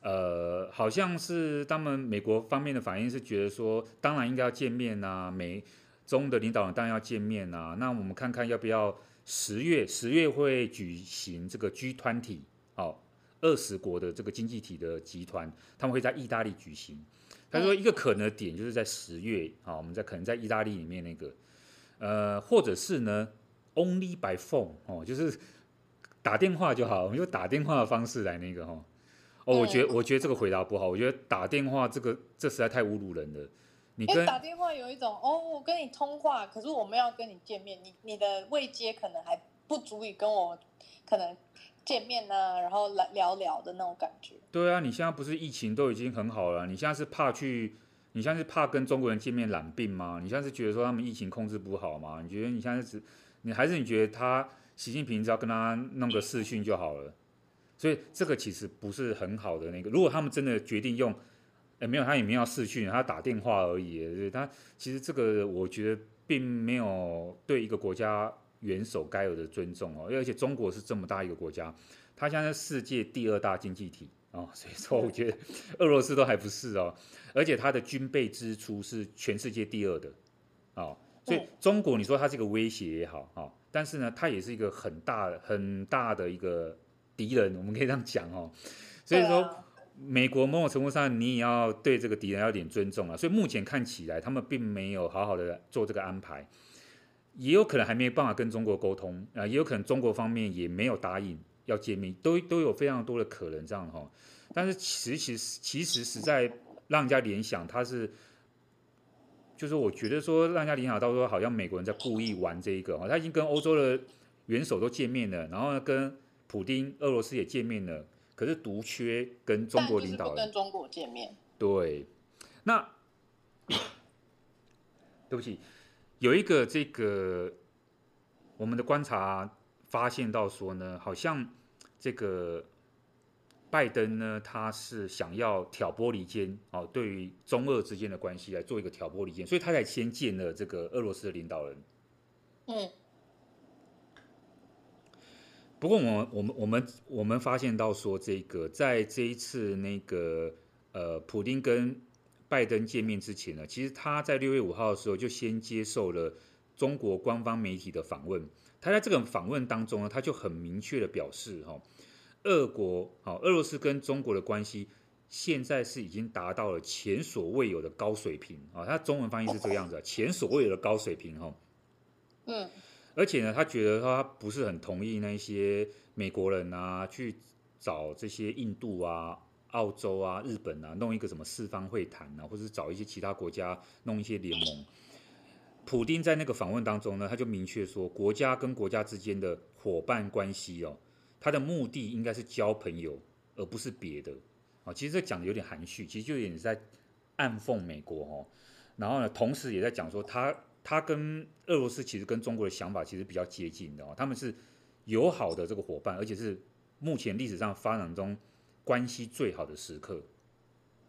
呃，好像是他们美国方面的反应是觉得说，当然应该要见面啊，美中的领导人当然要见面啊，那我们看看要不要。十月十月会举行这个 G 团体哦，二十国的这个经济体的集团，他们会在意大利举行。他说一个可能的点就是在十月啊，我们在可能在意大利里面那个，呃，或者是呢 Only by phone 哦，就是打电话就好，我们用打电话的方式来那个哈。哦，我觉得我觉得这个回答不好，我觉得打电话这个这实在太侮辱人了。你跟打电话有一种哦，我跟你通话，可是我们要跟你见面，你你的未接可能还不足以跟我可能见面啊，然后来聊聊的那种感觉。对啊，你现在不是疫情都已经很好了，你现在是怕去，你现在是怕跟中国人见面染病吗？你现在是觉得说他们疫情控制不好吗？你觉得你现在是，你还是你觉得他习近平只要跟他弄个视讯就好了？所以这个其实不是很好的那个。如果他们真的决定用，哎，没有，他也没有视讯，他打电话而已。他其实这个我觉得并没有对一个国家。元首该有的尊重哦，而且中国是这么大一个国家，它现在是世界第二大经济体哦，所以说我觉得俄罗斯都还不是哦，而且它的军备支出是全世界第二的哦，所以中国你说它是一个威胁也好哦，但是呢，它也是一个很大很大的一个敌人，我们可以这样讲哦，所以说美国某种程度上你也要对这个敌人要有点尊重啊，所以目前看起来他们并没有好好的做这个安排。也有可能还没办法跟中国沟通啊，也有可能中国方面也没有答应要见面，都都有非常多的可能这样哈。但是其实其实实在让人家联想，他是就是我觉得说让人家联想到说，好像美国人在故意玩这一个哈，他已经跟欧洲的元首都见面了，然后跟普丁俄罗斯也见面了，可是独缺跟中国领导人跟中国见面。对，那 对不起。有一个这个我们的观察发现到说呢，好像这个拜登呢，他是想要挑拨离间哦，对于中俄之间的关系来做一个挑拨离间，所以他才先见了这个俄罗斯的领导人。嗯。不过我们我们我们我们发现到说，这个在这一次那个呃，普丁跟拜登见面之前呢，其实他在六月五号的时候就先接受了中国官方媒体的访问。他在这个访问当中呢，他就很明确的表示，哈，俄国，好，俄罗斯跟中国的关系现在是已经达到了前所未有的高水平啊。他中文翻译是这个样子，前所未有的高水平，哈。嗯。而且呢，他觉得他不是很同意那些美国人啊去找这些印度啊。澳洲啊、日本啊，弄一个什么四方会谈啊，或者是找一些其他国家弄一些联盟。普丁在那个访问当中呢，他就明确说，国家跟国家之间的伙伴关系哦，他的目的应该是交朋友，而不是别的。啊，其实这讲的有点含蓄，其实就有点在暗讽美国哦。然后呢，同时也在讲说，他他跟俄罗斯其实跟中国的想法其实比较接近的哦，他们是友好的这个伙伴，而且是目前历史上发展中。关系最好的时刻，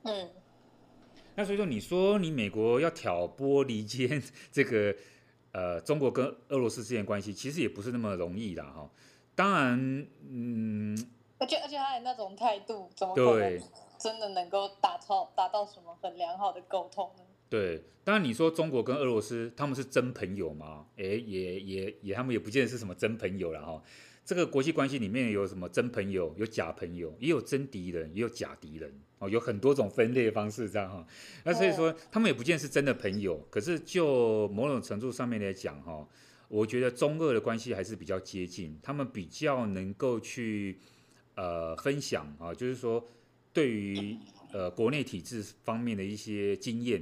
嗯，那所以说，你说你美国要挑拨离间这个呃中国跟俄罗斯之间关系，其实也不是那么容易的哈。当然，嗯，而且而且他的那种态度，怎么可能真的能够达到达到什么很良好的沟通呢？对，当然你说中国跟俄罗斯他们是真朋友吗？哎，也也也，他们也不见得是什么真朋友了哈。这个国际关系里面有什么真朋友，有假朋友，也有真敌人，也有假敌人哦，有很多种分类方式这样哈。那所以说，他们也不见是真的朋友。可是就某种程度上面来讲哈，我觉得中俄的关系还是比较接近，他们比较能够去呃分享啊，就是说对于呃国内体制方面的一些经验。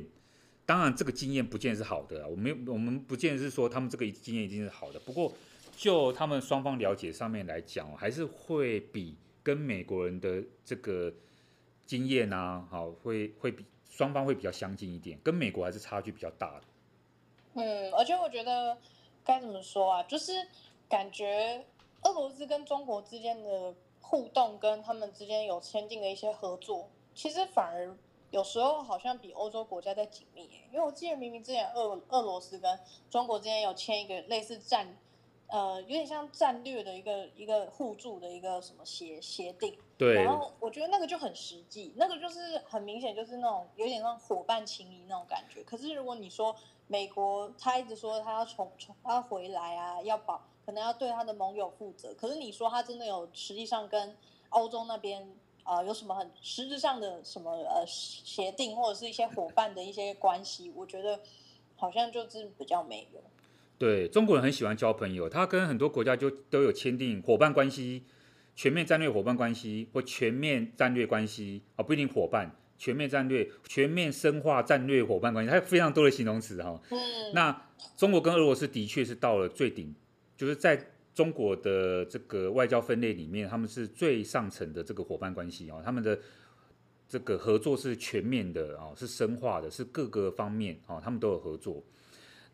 当然，这个经验不见是好的，我们我们不见是说他们这个经验一定是好的，不过。就他们双方了解上面来讲，还是会比跟美国人的这个经验啊，好，会会比双方会比较相近一点，跟美国还是差距比较大的。嗯，而且我觉得该怎么说啊，就是感觉俄罗斯跟中国之间的互动，跟他们之间有签订的一些合作，其实反而有时候好像比欧洲国家在紧密。因为我记得明明之前俄俄罗斯跟中国之间有签一个类似战。呃，有点像战略的一个一个互助的一个什么协协定，对。然后我觉得那个就很实际，那个就是很明显就是那种有点像伙伴情谊那种感觉。可是如果你说美国，他一直说他要从从他要回来啊，要保，可能要对他的盟友负责。可是你说他真的有实际上跟欧洲那边啊、呃、有什么很实质上的什么呃协定或者是一些伙伴的一些关系，我觉得好像就是比较没有。对，中国人很喜欢交朋友，他跟很多国家就都有签订伙伴关系、全面战略伙伴关系或全面战略关系啊，不一定伙伴，全面战略、全面深化战略伙伴关系，它有非常多的形容词哈。嗯。那中国跟俄罗斯的确是到了最顶，就是在中国的这个外交分类里面，他们是最上层的这个伙伴关系哦，他们的这个合作是全面的哦，是深化的，是各个方面哦，他们都有合作。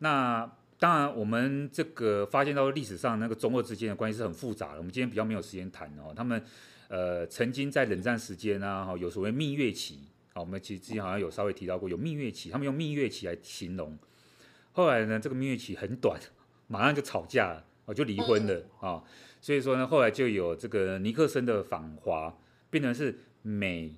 那当然，我们这个发现到历史上那个中俄之间的关系是很复杂的。我们今天比较没有时间谈哦，他们呃曾经在冷战时间啊，哈有所谓蜜月期，好，我们其实之前好像有稍微提到过有蜜月期，他们用蜜月期来形容。后来呢，这个蜜月期很短，马上就吵架了。就离婚了啊、哦，所以说呢，后来就有这个尼克森的访华，变成是美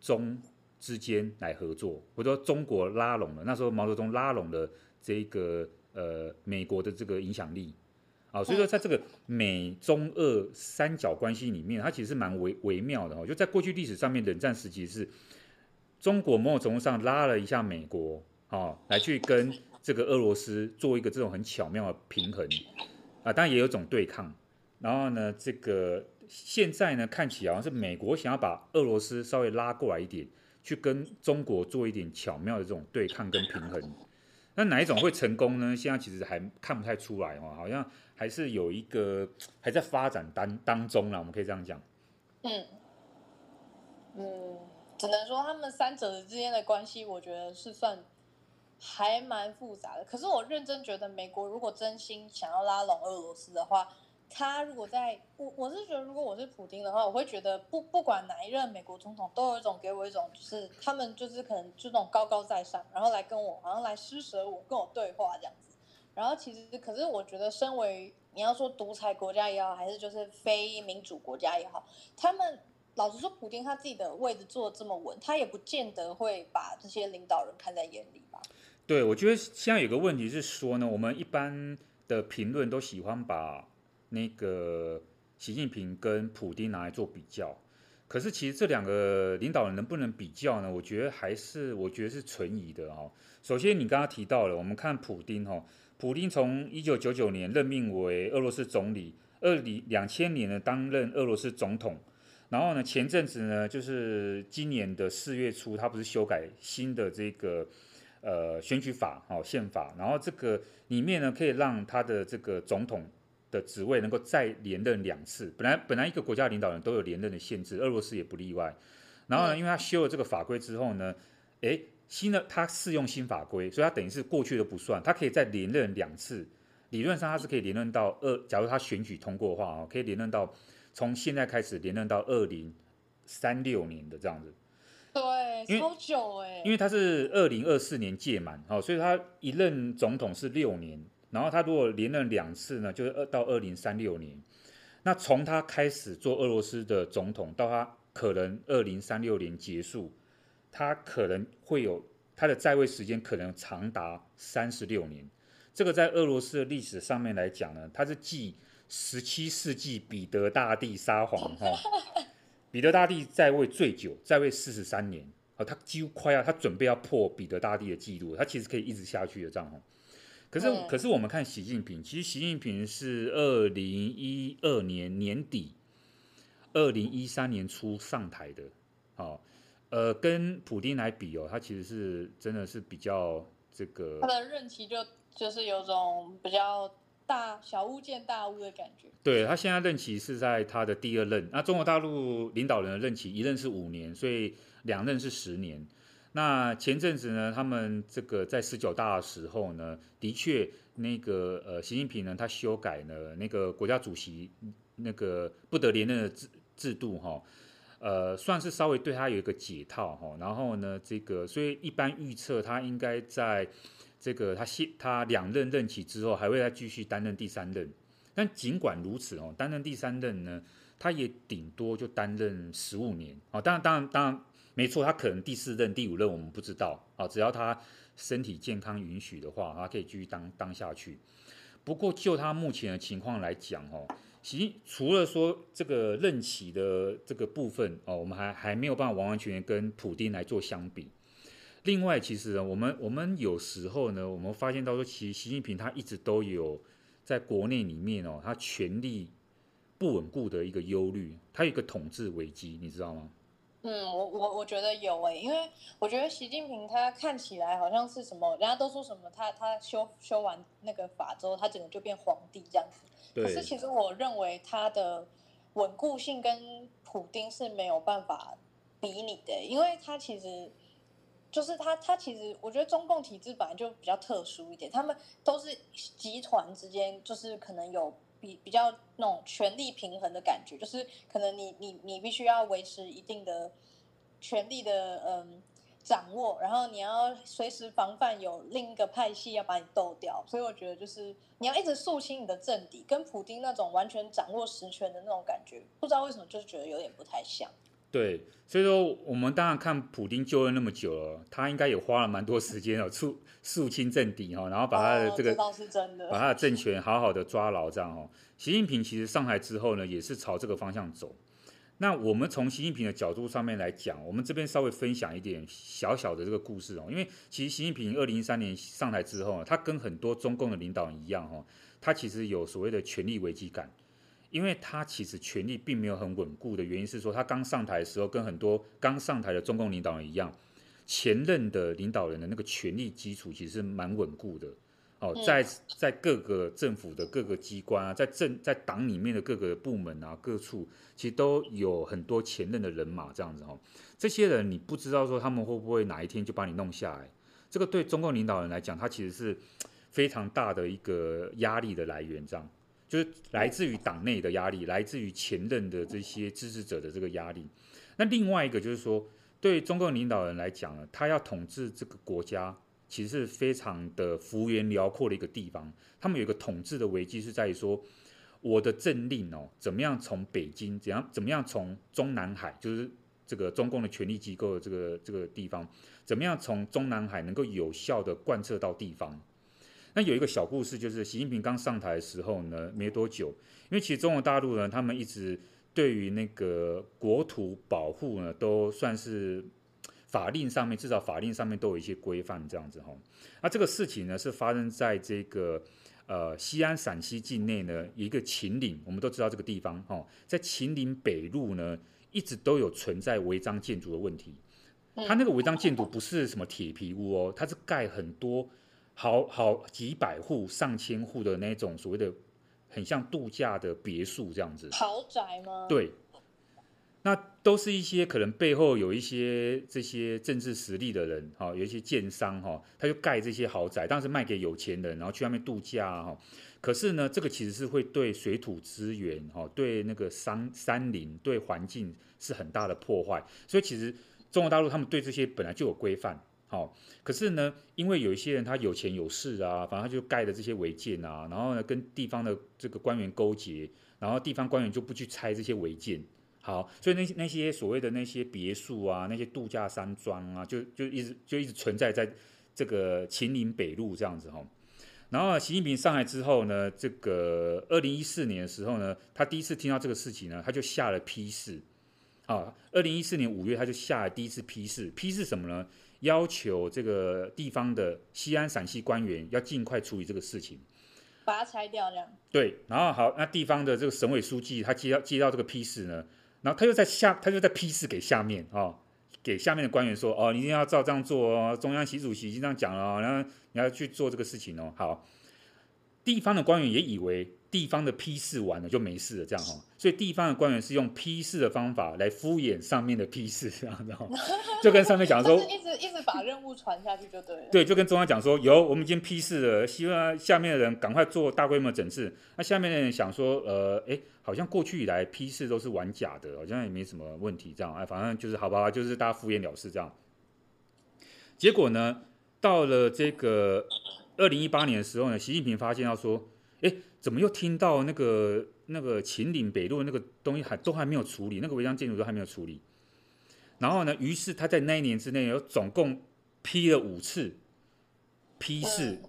中之间来合作，或者说中国拉拢了，那时候毛泽东拉拢了这个呃美国的这个影响力啊、哦，所以说在这个美中俄三角关系里面，它其实是蛮微微妙的哦。就在过去历史上面，冷战时期是中国某种程度上拉了一下美国啊、哦，来去跟这个俄罗斯做一个这种很巧妙的平衡。啊，当然也有种对抗，然后呢，这个现在呢看起来好像是美国想要把俄罗斯稍微拉过来一点，去跟中国做一点巧妙的这种对抗跟平衡。那哪一种会成功呢？现在其实还看不太出来哦，好像还是有一个还在发展当当中啦，我们可以这样讲。嗯嗯，只能说他们三者之间的关系，我觉得是算。还蛮复杂的，可是我认真觉得，美国如果真心想要拉拢俄罗斯的话，他如果在我我是觉得，如果我是普丁的话，我会觉得不不管哪一任美国总统，都有一种给我一种就是他们就是可能就那种高高在上，然后来跟我好像来施舍我，跟我对话这样子。然后其实可是我觉得，身为你要说独裁国家也好，还是就是非民主国家也好，他们老实说，普京他自己的位置坐这么稳，他也不见得会把这些领导人看在眼里吧。对，我觉得现在有个问题是说呢，我们一般的评论都喜欢把那个习近平跟普丁拿来做比较，可是其实这两个领导人能不能比较呢？我觉得还是我觉得是存疑的哦。首先，你刚刚提到了，我们看普丁哈，普丁从一九九九年任命为俄罗斯总理，二零两千年呢担任俄罗斯总统，然后呢前阵子呢就是今年的四月初，他不是修改新的这个。呃，选举法好、哦、宪法，然后这个里面呢，可以让他的这个总统的职位能够再连任两次。本来本来一个国家领导人都有连任的限制，俄罗斯也不例外。然后呢，因为他修了这个法规之后呢，诶，新的他适用新法规，所以他等于是过去的不算，他可以再连任两次。理论上他是可以连任到二，假如他选举通过的话啊，可以连任到从现在开始连任到二零三六年的这样子。对，超久哎，因为他是二零二四年届满，哦，所以他一任总统是六年，然后他如果连任两次呢，就是二到二零三六年。那从他开始做俄罗斯的总统到他可能二零三六年结束，他可能会有他的在位时间可能长达三十六年。这个在俄罗斯的历史上面来讲呢，他是继十七世纪彼得大帝沙皇哈。彼得大帝在位最久，在位四十三年，啊，他几乎快要，他准备要破彼得大帝的记录，他其实可以一直下去的这样。可是，嗯、可是我们看习近平，其实习近平是二零一二年年底，二零一三年初上台的，哦，呃，跟普丁来比哦，他其实是真的是比较这个，他的任期就就是有种比较。大小巫见大巫的感觉。对，他现在任期是在他的第二任。那中国大陆领导人的任期一任是五年，所以两任是十年。那前阵子呢，他们这个在十九大的时候呢，的确那个呃，习近平呢，他修改了那个国家主席那个不得连任的制制度哈，呃，算是稍微对他有一个解套哈。然后呢，这个所以一般预测他应该在。这个他现他两任任期之后还会再继续担任第三任，但尽管如此哦，担任第三任呢，他也顶多就担任十五年哦。当然当然当然没错，他可能第四任第五任我们不知道啊，只要他身体健康允许的话，他可以继续当当下去。不过就他目前的情况来讲哦，其除了说这个任期的这个部分哦，我们还还没有办法完完全全跟普丁来做相比。另外，其实呢，我们我们有时候呢，我们发现到说，其实习近平他一直都有在国内里面哦，他权力不稳固的一个忧虑，他有一个统治危机，你知道吗？嗯，我我我觉得有诶，因为我觉得习近平他看起来好像是什么，人家都说什么他他修修完那个法之后，他整个就变皇帝这样子。可是其实我认为他的稳固性跟普丁是没有办法比拟的，因为他其实就是他他其实我觉得中共体制本来就比较特殊一点，他们都是集团之间就是可能有比比较那种权力平衡的感觉，就是可能你你你必须要维持一定的权力的嗯。掌握，然后你要随时防范有另一个派系要把你斗掉，所以我觉得就是你要一直肃清你的政敌，跟普丁那种完全掌握实权的那种感觉，不知道为什么就是觉得有点不太像。对，所以说我们当然看普丁就任那么久了，他应该也花了蛮多时间哦，肃肃清政敌哈，然后把他的这个、的，把他的政权好好的抓牢这样哦。习近平其实上台之后呢，也是朝这个方向走。那我们从习近平的角度上面来讲，我们这边稍微分享一点小小的这个故事哦。因为其实习近平二零一三年上台之后，他跟很多中共的领导人一样哦，他其实有所谓的权力危机感，因为他其实权力并没有很稳固的原因是说，他刚上台的时候跟很多刚上台的中共领导人一样，前任的领导人的那个权力基础其实是蛮稳固的。哦，在在各个政府的各个机关啊，在政在党里面的各个部门啊，各处其实都有很多前任的人马这样子哦。这些人你不知道说他们会不会哪一天就把你弄下来，这个对中共领导人来讲，他其实是非常大的一个压力的来源，这样就是来自于党内的压力，来自于前任的这些支持者的这个压力。那另外一个就是说，对中共领导人来讲呢，他要统治这个国家。其实是非常的幅员辽阔的一个地方，他们有一个统治的危机是在于说，我的政令哦，怎么样从北京，怎样怎么样从中南海，就是这个中共的权力机构的这个这个地方，怎么样从中南海能够有效的贯彻到地方。那有一个小故事，就是习近平刚上台的时候呢，没多久，因为其实中国大陆呢，他们一直对于那个国土保护呢，都算是。法令上面，至少法令上面都有一些规范，这样子哈。那这个事情呢，是发生在这个呃西安陕西境内呢，有一个秦岭，我们都知道这个地方哈，在秦岭北路呢，一直都有存在违章建筑的问题。它那个违章建筑不是什么铁皮屋哦，它是盖很多好好几百户、上千户的那种所谓的很像度假的别墅这样子。豪宅吗？对。那都是一些可能背后有一些这些政治实力的人，哈，有一些建商，哈，他就盖这些豪宅，当时卖给有钱人，然后去外面度假，哈。可是呢，这个其实是会对水土资源，哈，对那个山山林、对环境是很大的破坏。所以其实中国大陆他们对这些本来就有规范，好。可是呢，因为有一些人他有钱有势啊，反正他就盖了这些违建啊，然后呢跟地方的这个官员勾结，然后地方官员就不去拆这些违建。好，所以那些那些所谓的那些别墅啊，那些度假山庄啊，就就一直就一直存在在这个秦岭北路这样子哈。然后习近平上来之后呢，这个二零一四年的时候呢，他第一次听到这个事情呢，他就下了批示。啊，二零一四年五月他就下了第一次批示，批示什么呢？要求这个地方的西安陕西官员要尽快处理这个事情，把它拆掉这样。对，然后好，那地方的这个省委书记他接到接到这个批示呢。然后他又在下，他就在批示给下面哦，给下面的官员说哦，你一定要照这样做哦。中央习主席已经这样讲了，然后你要去做这个事情哦。好，地方的官员也以为地方的批示完了就没事了，这样哈。所以地方的官员是用批示的方法来敷衍上面的批示，这样子哈，就跟上面讲说，一直一直把任务传下去就对了。对，就跟中央讲说，有我们已经批示了，希望下面的人赶快做大规模整治。那下面的人想说，呃，哎，好像过去以来批示都是玩假的，好像也没什么问题，这样哎，反正就是好吧，就是大家敷衍了事这样。结果呢，到了这个二零一八年的时候呢，习近平发现到说，哎，怎么又听到那个？那个秦岭北路那个东西还都还没有处理，那个违章建筑都还没有处理。然后呢，于是他在那一年之内有总共批了五次批示，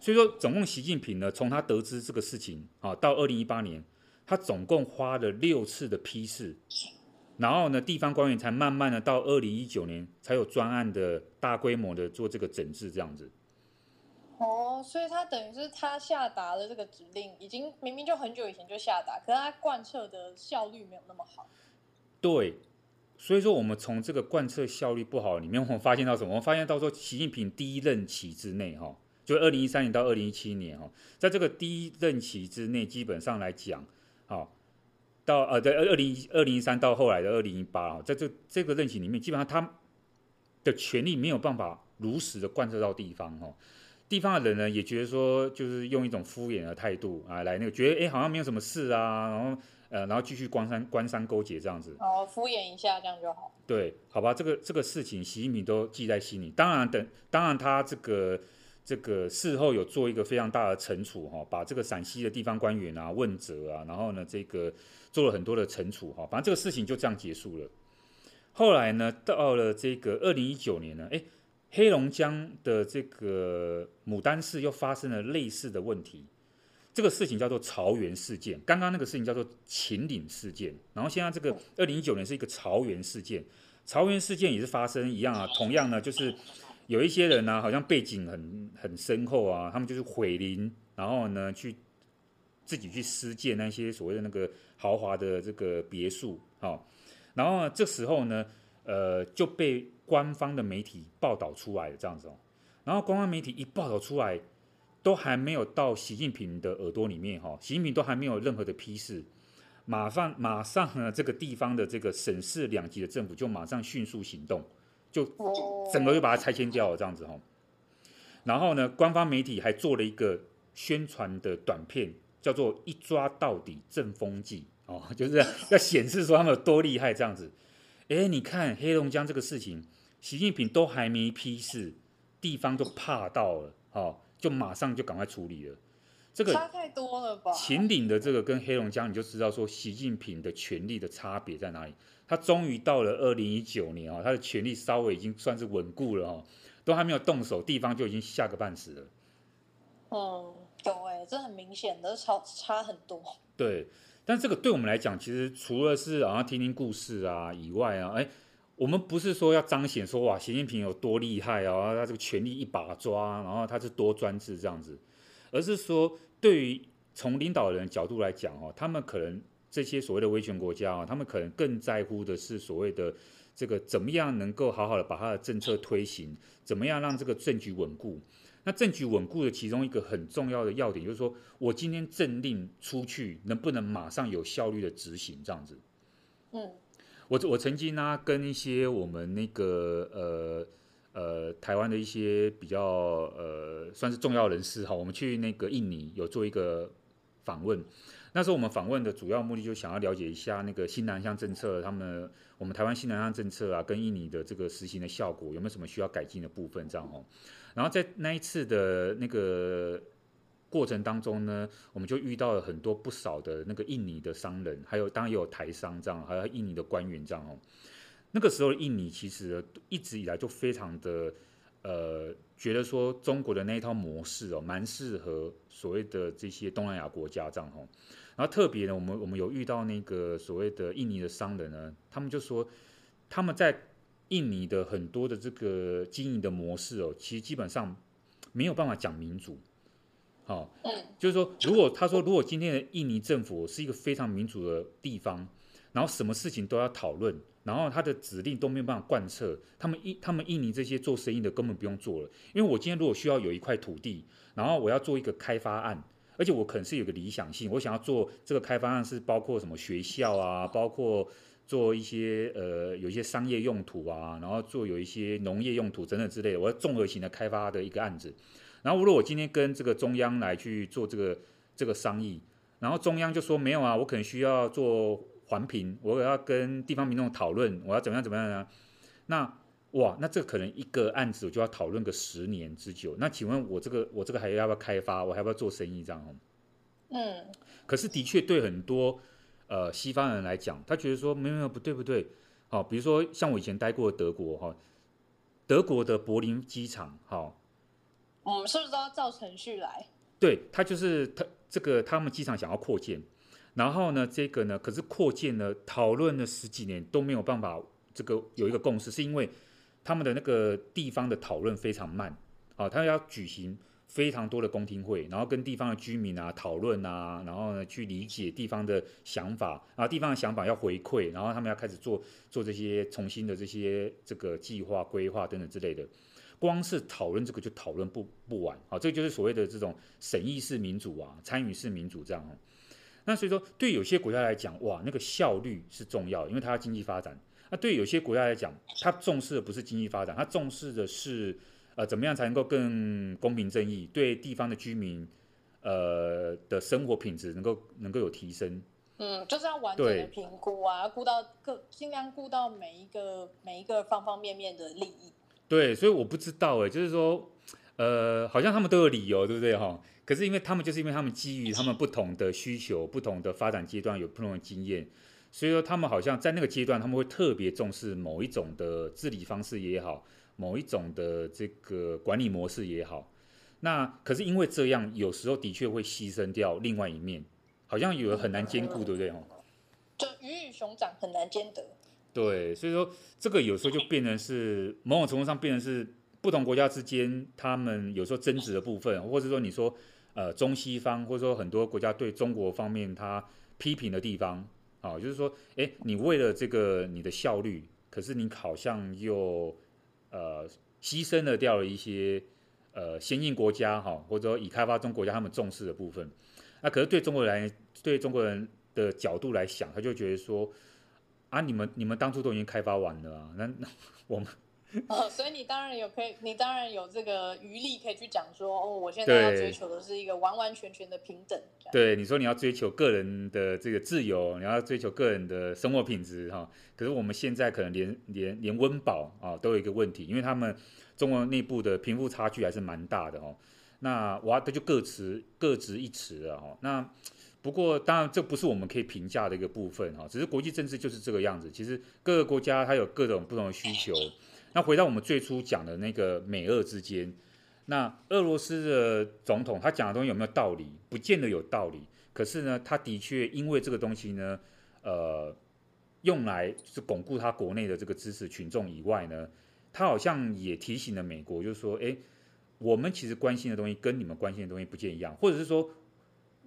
所以说总共习近平呢，从他得知这个事情啊，到二零一八年，他总共花了六次的批示，然后呢，地方官员才慢慢的到二零一九年才有专案的大规模的做这个整治这样子。哦，所以他等于是他下达了这个指令，已经明明就很久以前就下达，可是他贯彻的效率没有那么好。对，所以说我们从这个贯彻效率不好里面，我们发现到什么？我们发现到说，习近平第一任期之内，哈，就二零一三年到二零一七年哈，在这个第一任期之内，基本上来讲，好，到呃在二零二零一三到后来的二零一八啊，在这这个任期里面，基本上他的权力没有办法如实的贯彻到地方哦。地方的人呢，也觉得说，就是用一种敷衍的态度啊，来那个觉得，哎，好像没有什么事啊，然后呃，然后继续官商官商勾结这样子，哦，敷衍一下这样就好。对，好吧，这个这个事情，习近平都记在心里。当然，等当然他这个这个事后有做一个非常大的惩处哈，把这个陕西的地方官员啊问责啊，然后呢，这个做了很多的惩处哈，反正这个事情就这样结束了。后来呢，到了这个二零一九年呢，哎。黑龙江的这个牡丹市又发生了类似的问题，这个事情叫做潮源事件。刚刚那个事情叫做秦岭事件，然后现在这个二零一九年是一个潮源事件。潮源事件也是发生一样啊，同样呢，就是有一些人呢、好像背景很很深厚啊，他们就是毁林，然后呢去自己去私建那些所谓的那个豪华的这个别墅，好，然后呢这时候呢，呃就被。官方的媒体报道出来的这样子哦，然后官方媒体一报道出来，都还没有到习近平的耳朵里面哈，习近平都还没有任何的批示，马上马上呢，这个地方的这个省市两级的政府就马上迅速行动，就整个就把它拆迁掉了这样子哈。然后呢，官方媒体还做了一个宣传的短片，叫做“一抓到底正风纪”哦，就是要显示说他们有多厉害这样子。哎，你看黑龙江这个事情。习近平都还没批示，地方就怕到了，哦，就马上就赶快处理了。这个差太多了吧？秦岭的这个跟黑龙江，你就知道说习近平的权力的差别在哪里。他终于到了二零一九年啊，他的权力稍微已经算是稳固了哦，都还没有动手，地方就已经吓个半死了。嗯，对，这很明显的差差很多。对，但这个对我们来讲，其实除了是好像听听故事啊以外啊，哎。我们不是说要彰显说哇，习近平有多厉害啊，他这个权力一把抓，然后他是多专制这样子，而是说对于从领导人角度来讲哦，他们可能这些所谓的威权国家啊，他们可能更在乎的是所谓的这个怎么样能够好好的把他的政策推行，怎么样让这个政局稳固。那政局稳固的其中一个很重要的要点就是说我今天政令出去能不能马上有效率的执行这样子，嗯。我我曾经呢、跟一些我们那个呃呃台湾的一些比较呃算是重要人士哈，我们去那个印尼有做一个访问。那时候我们访问的主要目的就想要了解一下那个新南向政策，他们我们台湾新南向政策啊，跟印尼的这个实行的效果有没有什么需要改进的部分这样哦。然后在那一次的那个。过程当中呢，我们就遇到了很多不少的那个印尼的商人，还有当然也有台商这样，还有印尼的官员这样哦。那个时候的印尼其实一直以来就非常的呃，觉得说中国的那一套模式哦，蛮适合所谓的这些东南亚国家这样哦。然后特别呢，我们我们有遇到那个所谓的印尼的商人呢，他们就说他们在印尼的很多的这个经营的模式哦，其实基本上没有办法讲民主。哦，就是说，如果他说，如果今天的印尼政府是一个非常民主的地方，然后什么事情都要讨论，然后他的指令都没有办法贯彻，他们印他们印尼这些做生意的根本不用做了，因为我今天如果需要有一块土地，然后我要做一个开发案，而且我可能是有个理想性，我想要做这个开发案是包括什么学校啊，包括做一些呃有一些商业用途啊，然后做有一些农业用途等等之类的，我要综合型的开发的一个案子。然后，如果我今天跟这个中央来去做这个这个商议，然后中央就说没有啊，我可能需要做环评，我要跟地方民众讨论，我要怎么样怎么样呢？那哇，那这可能一个案子我就要讨论个十年之久。那请问我这个我这个还要不要开发？我还要不要做生意这样？嗯。可是的确对很多呃西方人来讲，他觉得说没有没有不对不对。好，比如说像我以前待过德国哈，德国的柏林机场哈。我们是不是都要照程序来？对，他就是他这个他们机场想要扩建，然后呢，这个呢，可是扩建呢，讨论了十几年都没有办法这个有一个共识，是因为他们的那个地方的讨论非常慢啊，他要举行非常多的公听会，然后跟地方的居民啊讨论啊，然后呢去理解地方的想法，然后地方的想法要回馈，然后他们要开始做做这些重新的这些这个计划规划等等之类的。光是讨论这个就讨论不不完啊，这就是所谓的这种审议式民主啊，参与式民主这样。那所以说，对有些国家来讲，哇，那个效率是重要，因为它要经济发展。那对有些国家来讲，它重视的不是经济发展，它重视的是呃怎么样才能够更公平正义，对地方的居民呃的生活品质能够能够有提升。嗯，就是要完整的评估啊，顾到各尽量顾到每一个每一个方方面面的利益。对，所以我不知道哎，就是说，呃，好像他们都有理由，对不对哈？可是因为他们就是因为他们基于他们不同的需求、不同的发展阶段有不同的经验，所以说他们好像在那个阶段他们会特别重视某一种的治理方式也好，某一种的这个管理模式也好。那可是因为这样，有时候的确会牺牲掉另外一面。好像有很难兼顾，对不对？就鱼与熊掌很难兼得。对，所以说这个有时候就变成是某种程度上变成是不同国家之间他们有时候争执的部分，或者说你说呃中西方，或者说很多国家对中国方面他批评的地方啊，就是说，哎，你为了这个你的效率，可是你好像又呃牺牲了掉了一些呃先进国家哈，或者说已开发中国家他们重视的部分。那可是对中国人来，对中国人的角度来想，他就觉得说，啊，你们你们当初都已经开发完了啊，那那我们，哦，所以你当然有可以，你当然有这个余力可以去讲说，哦，我现在要追求的是一个完完全全的平等。对，你说你要追求个人的这个自由，你要追求个人的生活品质哈，可是我们现在可能连连连温饱啊都有一个问题，因为他们中国内部的贫富差距还是蛮大的哦。那哇，这就各执各执一词了哈。那不过当然这不是我们可以评价的一个部分哈，只是国际政治就是这个样子。其实各个国家它有各种不同的需求。那回到我们最初讲的那个美俄之间，那俄罗斯的总统他讲的东西有没有道理？不见得有道理。可是呢，他的确因为这个东西呢，呃，用来是巩固他国内的这个支持群众以外呢，他好像也提醒了美国，就是说，哎。我们其实关心的东西跟你们关心的东西不见一样，或者是说，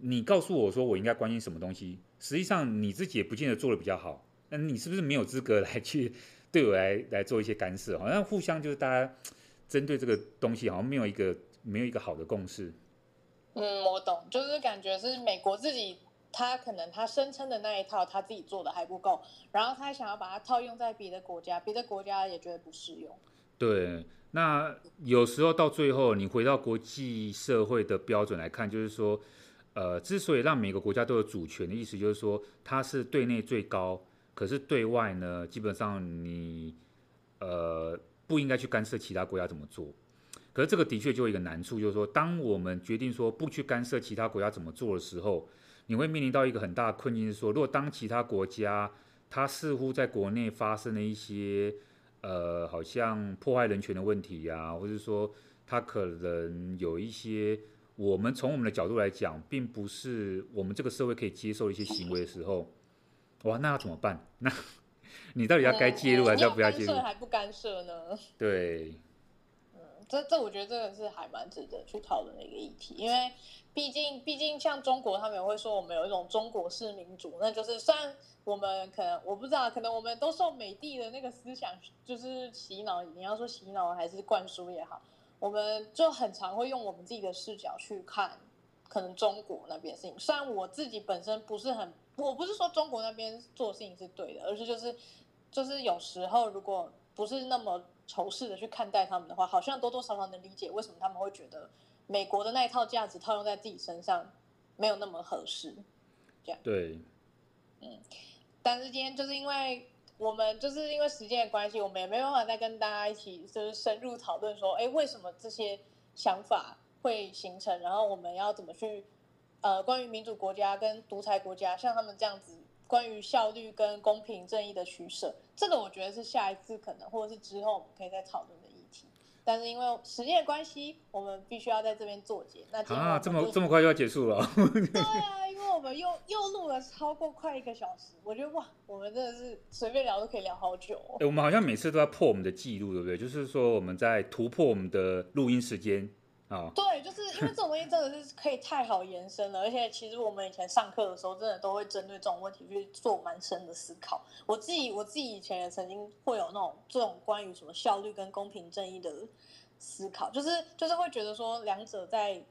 你告诉我说我应该关心什么东西，实际上你自己也不见得做的比较好，那你是不是没有资格来去对我来来做一些干涉？好像互相就是大家针对这个东西，好像没有一个没有一个好的共识。嗯，我懂，就是感觉是美国自己，他可能他声称的那一套他自己做的还不够，然后他想要把它套用在别的国家，别的国家也觉得不适用。对。那有时候到最后，你回到国际社会的标准来看，就是说，呃，之所以让每个国家都有主权的意思，就是说它是对内最高，可是对外呢，基本上你呃不应该去干涉其他国家怎么做。可是这个的确就有一个难处，就是说，当我们决定说不去干涉其他国家怎么做的时候，你会面临到一个很大的困境，是说，如果当其他国家它似乎在国内发生了一些。呃，好像破坏人权的问题呀、或者说它可能有一些我们从我们的角度来讲，并不是我们这个社会可以接受的一些行为的时候，哇，那要怎么办？那 你到底要该介入还是要不要介入？嗯、还不干涉呢？对，嗯，这这我觉得这个是还蛮值得去讨论的一个议题，因为毕竟毕竟像中国，他们也会说我们有一种中国式民主，那就是虽然。我们可能我不知道，可能我们都受美帝的那个思想就是洗脑。你要说洗脑还是灌输也好，我们就很常会用我们自己的视角去看可能中国那边的事情。虽然我自己本身不是很，我不是说中国那边做事情是对的，而是就是就是有时候如果不是那么仇视的去看待他们的话，好像多多少少能理解为什么他们会觉得美国的那一套价值套用在自己身上没有那么合适。这样对，嗯。但是今天就是因为我们就是因为时间的关系，我们也没办法再跟大家一起就是深入讨论说，哎，为什么这些想法会形成？然后我们要怎么去呃，关于民主国家跟独裁国家，像他们这样子，关于效率跟公平正义的取舍，这个我觉得是下一次可能或者是之后我们可以再讨论。但是因为时间的关系，我们必须要在这边做结。那啊，这么这么快就要结束了？对啊。因为我们又又录了超过快一个小时，我觉得哇，我们真的是随便聊都可以聊好久哦。欸，我们好像每次都要破我们的记录，对不对？就是说我们在突破我们的录音时间 对，就是因为这种东西真的是可以太好延伸了，而且其实我们以前上课的时候，真的都会针对这种问题去做蛮深的思考。我自己我自己以前也曾经会有那种这种关于什么效率跟公平正义的思考，就是就是会觉得说两者在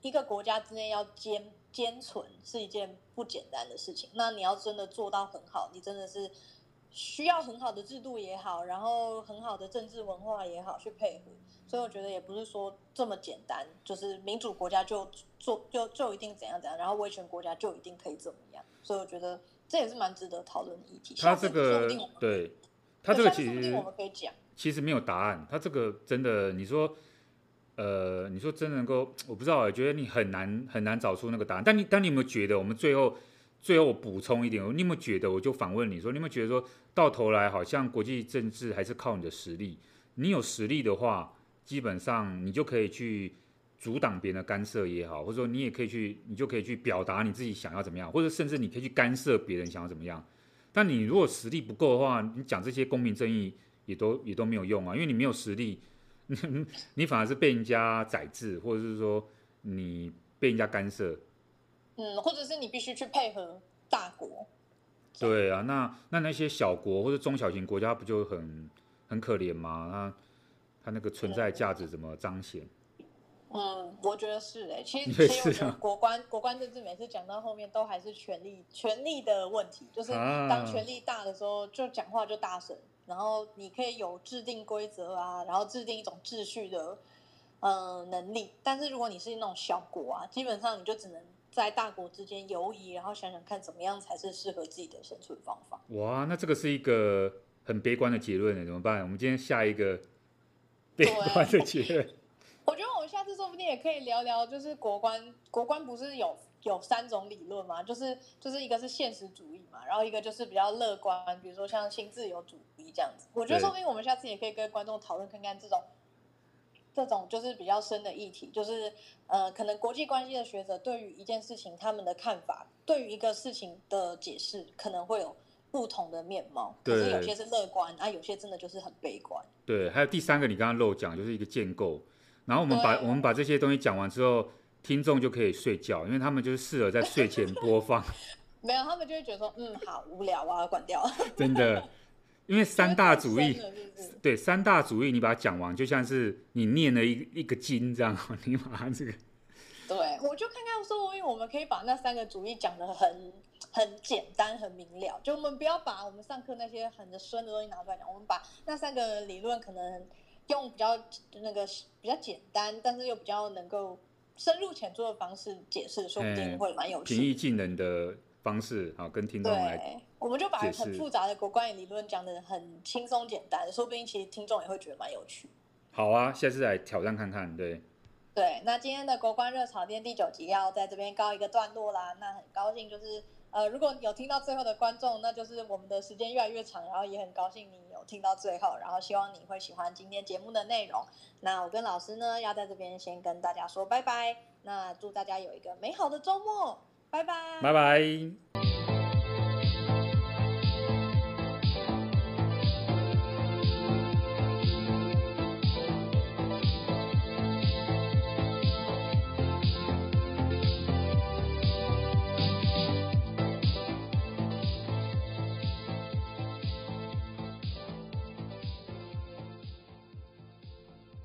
一个国家之内要兼兼存是一件不简单的事情。那你要真的做到很好，你真的是。需要很好的制度也好，然后很好的政治文化也好去配合，所以我觉得也不是说这么简单，就是民主国家就做就就一定怎样怎样，然后威权国家就一定可以怎么样，所以我觉得这也是蛮值得讨论的议题。他这个对，他这个其实我们可以讲，其实没有答案，他这个真的你说，呃，你说真的能够，我不知道，我觉得你很难很难找出那个答案。但你但你有没有觉得我们最后？最后我补充一点，你有没有觉得？我就反问你说，你有没有觉得说到头来好像国际政治还是靠你的实力？你有实力的话，基本上你就可以去阻挡别人的干涉也好，或者说你也可以去，你就可以去表达你自己想要怎么样，或者甚至你可以去干涉别人想要怎么样。但你如果实力不够的话，你讲这些公平正义也都也都没有用啊，因为你没有实力，你反而是被人家宰制，或者是说你被人家干涉。嗯，或者是你必须去配合大国。对啊，那那那些小国或者中小型国家不就很很可怜吗？他他那个存在价值怎么彰显？嗯，我觉得是哎、欸，其实 其实国关国关政治每次讲到后面都还是权力权力的问题，就是当权力大的时候就讲话就大声，啊、然后你可以有制定规则啊，然后制定一种秩序的嗯、呃、能力，但是如果你是那种小国啊，基本上你就只能。在大国之间游移，然后想想看怎么样才是适合自己的生存方法。哇，那这个是一个很悲观的结论呢，怎么办？我们今天下一个悲观的结论。我觉得我们下次说不定也可以聊聊，就是国关，国关不是有有三种理论吗？就是就是一个是现实主义嘛，然后一个就是比较乐观，比如说像新自由主义这样子。我觉得说不定我们下次也可以跟观众讨论看看这种。这种就是比较深的议题，就是呃，可能国际关系的学者对于一件事情他们的看法，对于一个事情的解释，可能会有不同的面貌。对，可是有些是乐观啊，有些真的就是很悲观。对，还有第三个，你刚刚漏讲，就是一个建构。然后我们把我们把这些东西讲完之后，听众就可以睡觉，因为他们就是适合在睡前播放。没有，他们就会觉得说，嗯，好无聊啊，关掉。真的。因为三大主义，对三大主义，你把它讲完，就像是你念了一一个经这样，你把它这个。对，我就看看说，因为我们可以把那三个主义讲的很很简单、很明了，就我们不要把我们上课那些很深的东西拿出来讲，我们把那三个理论可能用比较那个比较简单，但是又比较能够深入浅出的方式解释，说不定会蛮有趣。平易近人的。方式好，跟听众来对，我们就把很复杂的国关理论讲的很轻松简单，说不定其实听众也会觉得蛮有趣。好啊，下次来挑战看看，对。对，那今天的国关热炒店第九集要在这边告一个段落啦。那很高兴，就是呃，如果有听到最后的观众，那就是我们的时间越来越长，然后也很高兴你有听到最后，然后希望你会喜欢今天节目的内容。那我跟老师呢，要在这边先跟大家说拜拜。那祝大家有一个美好的周末。拜拜。拜拜。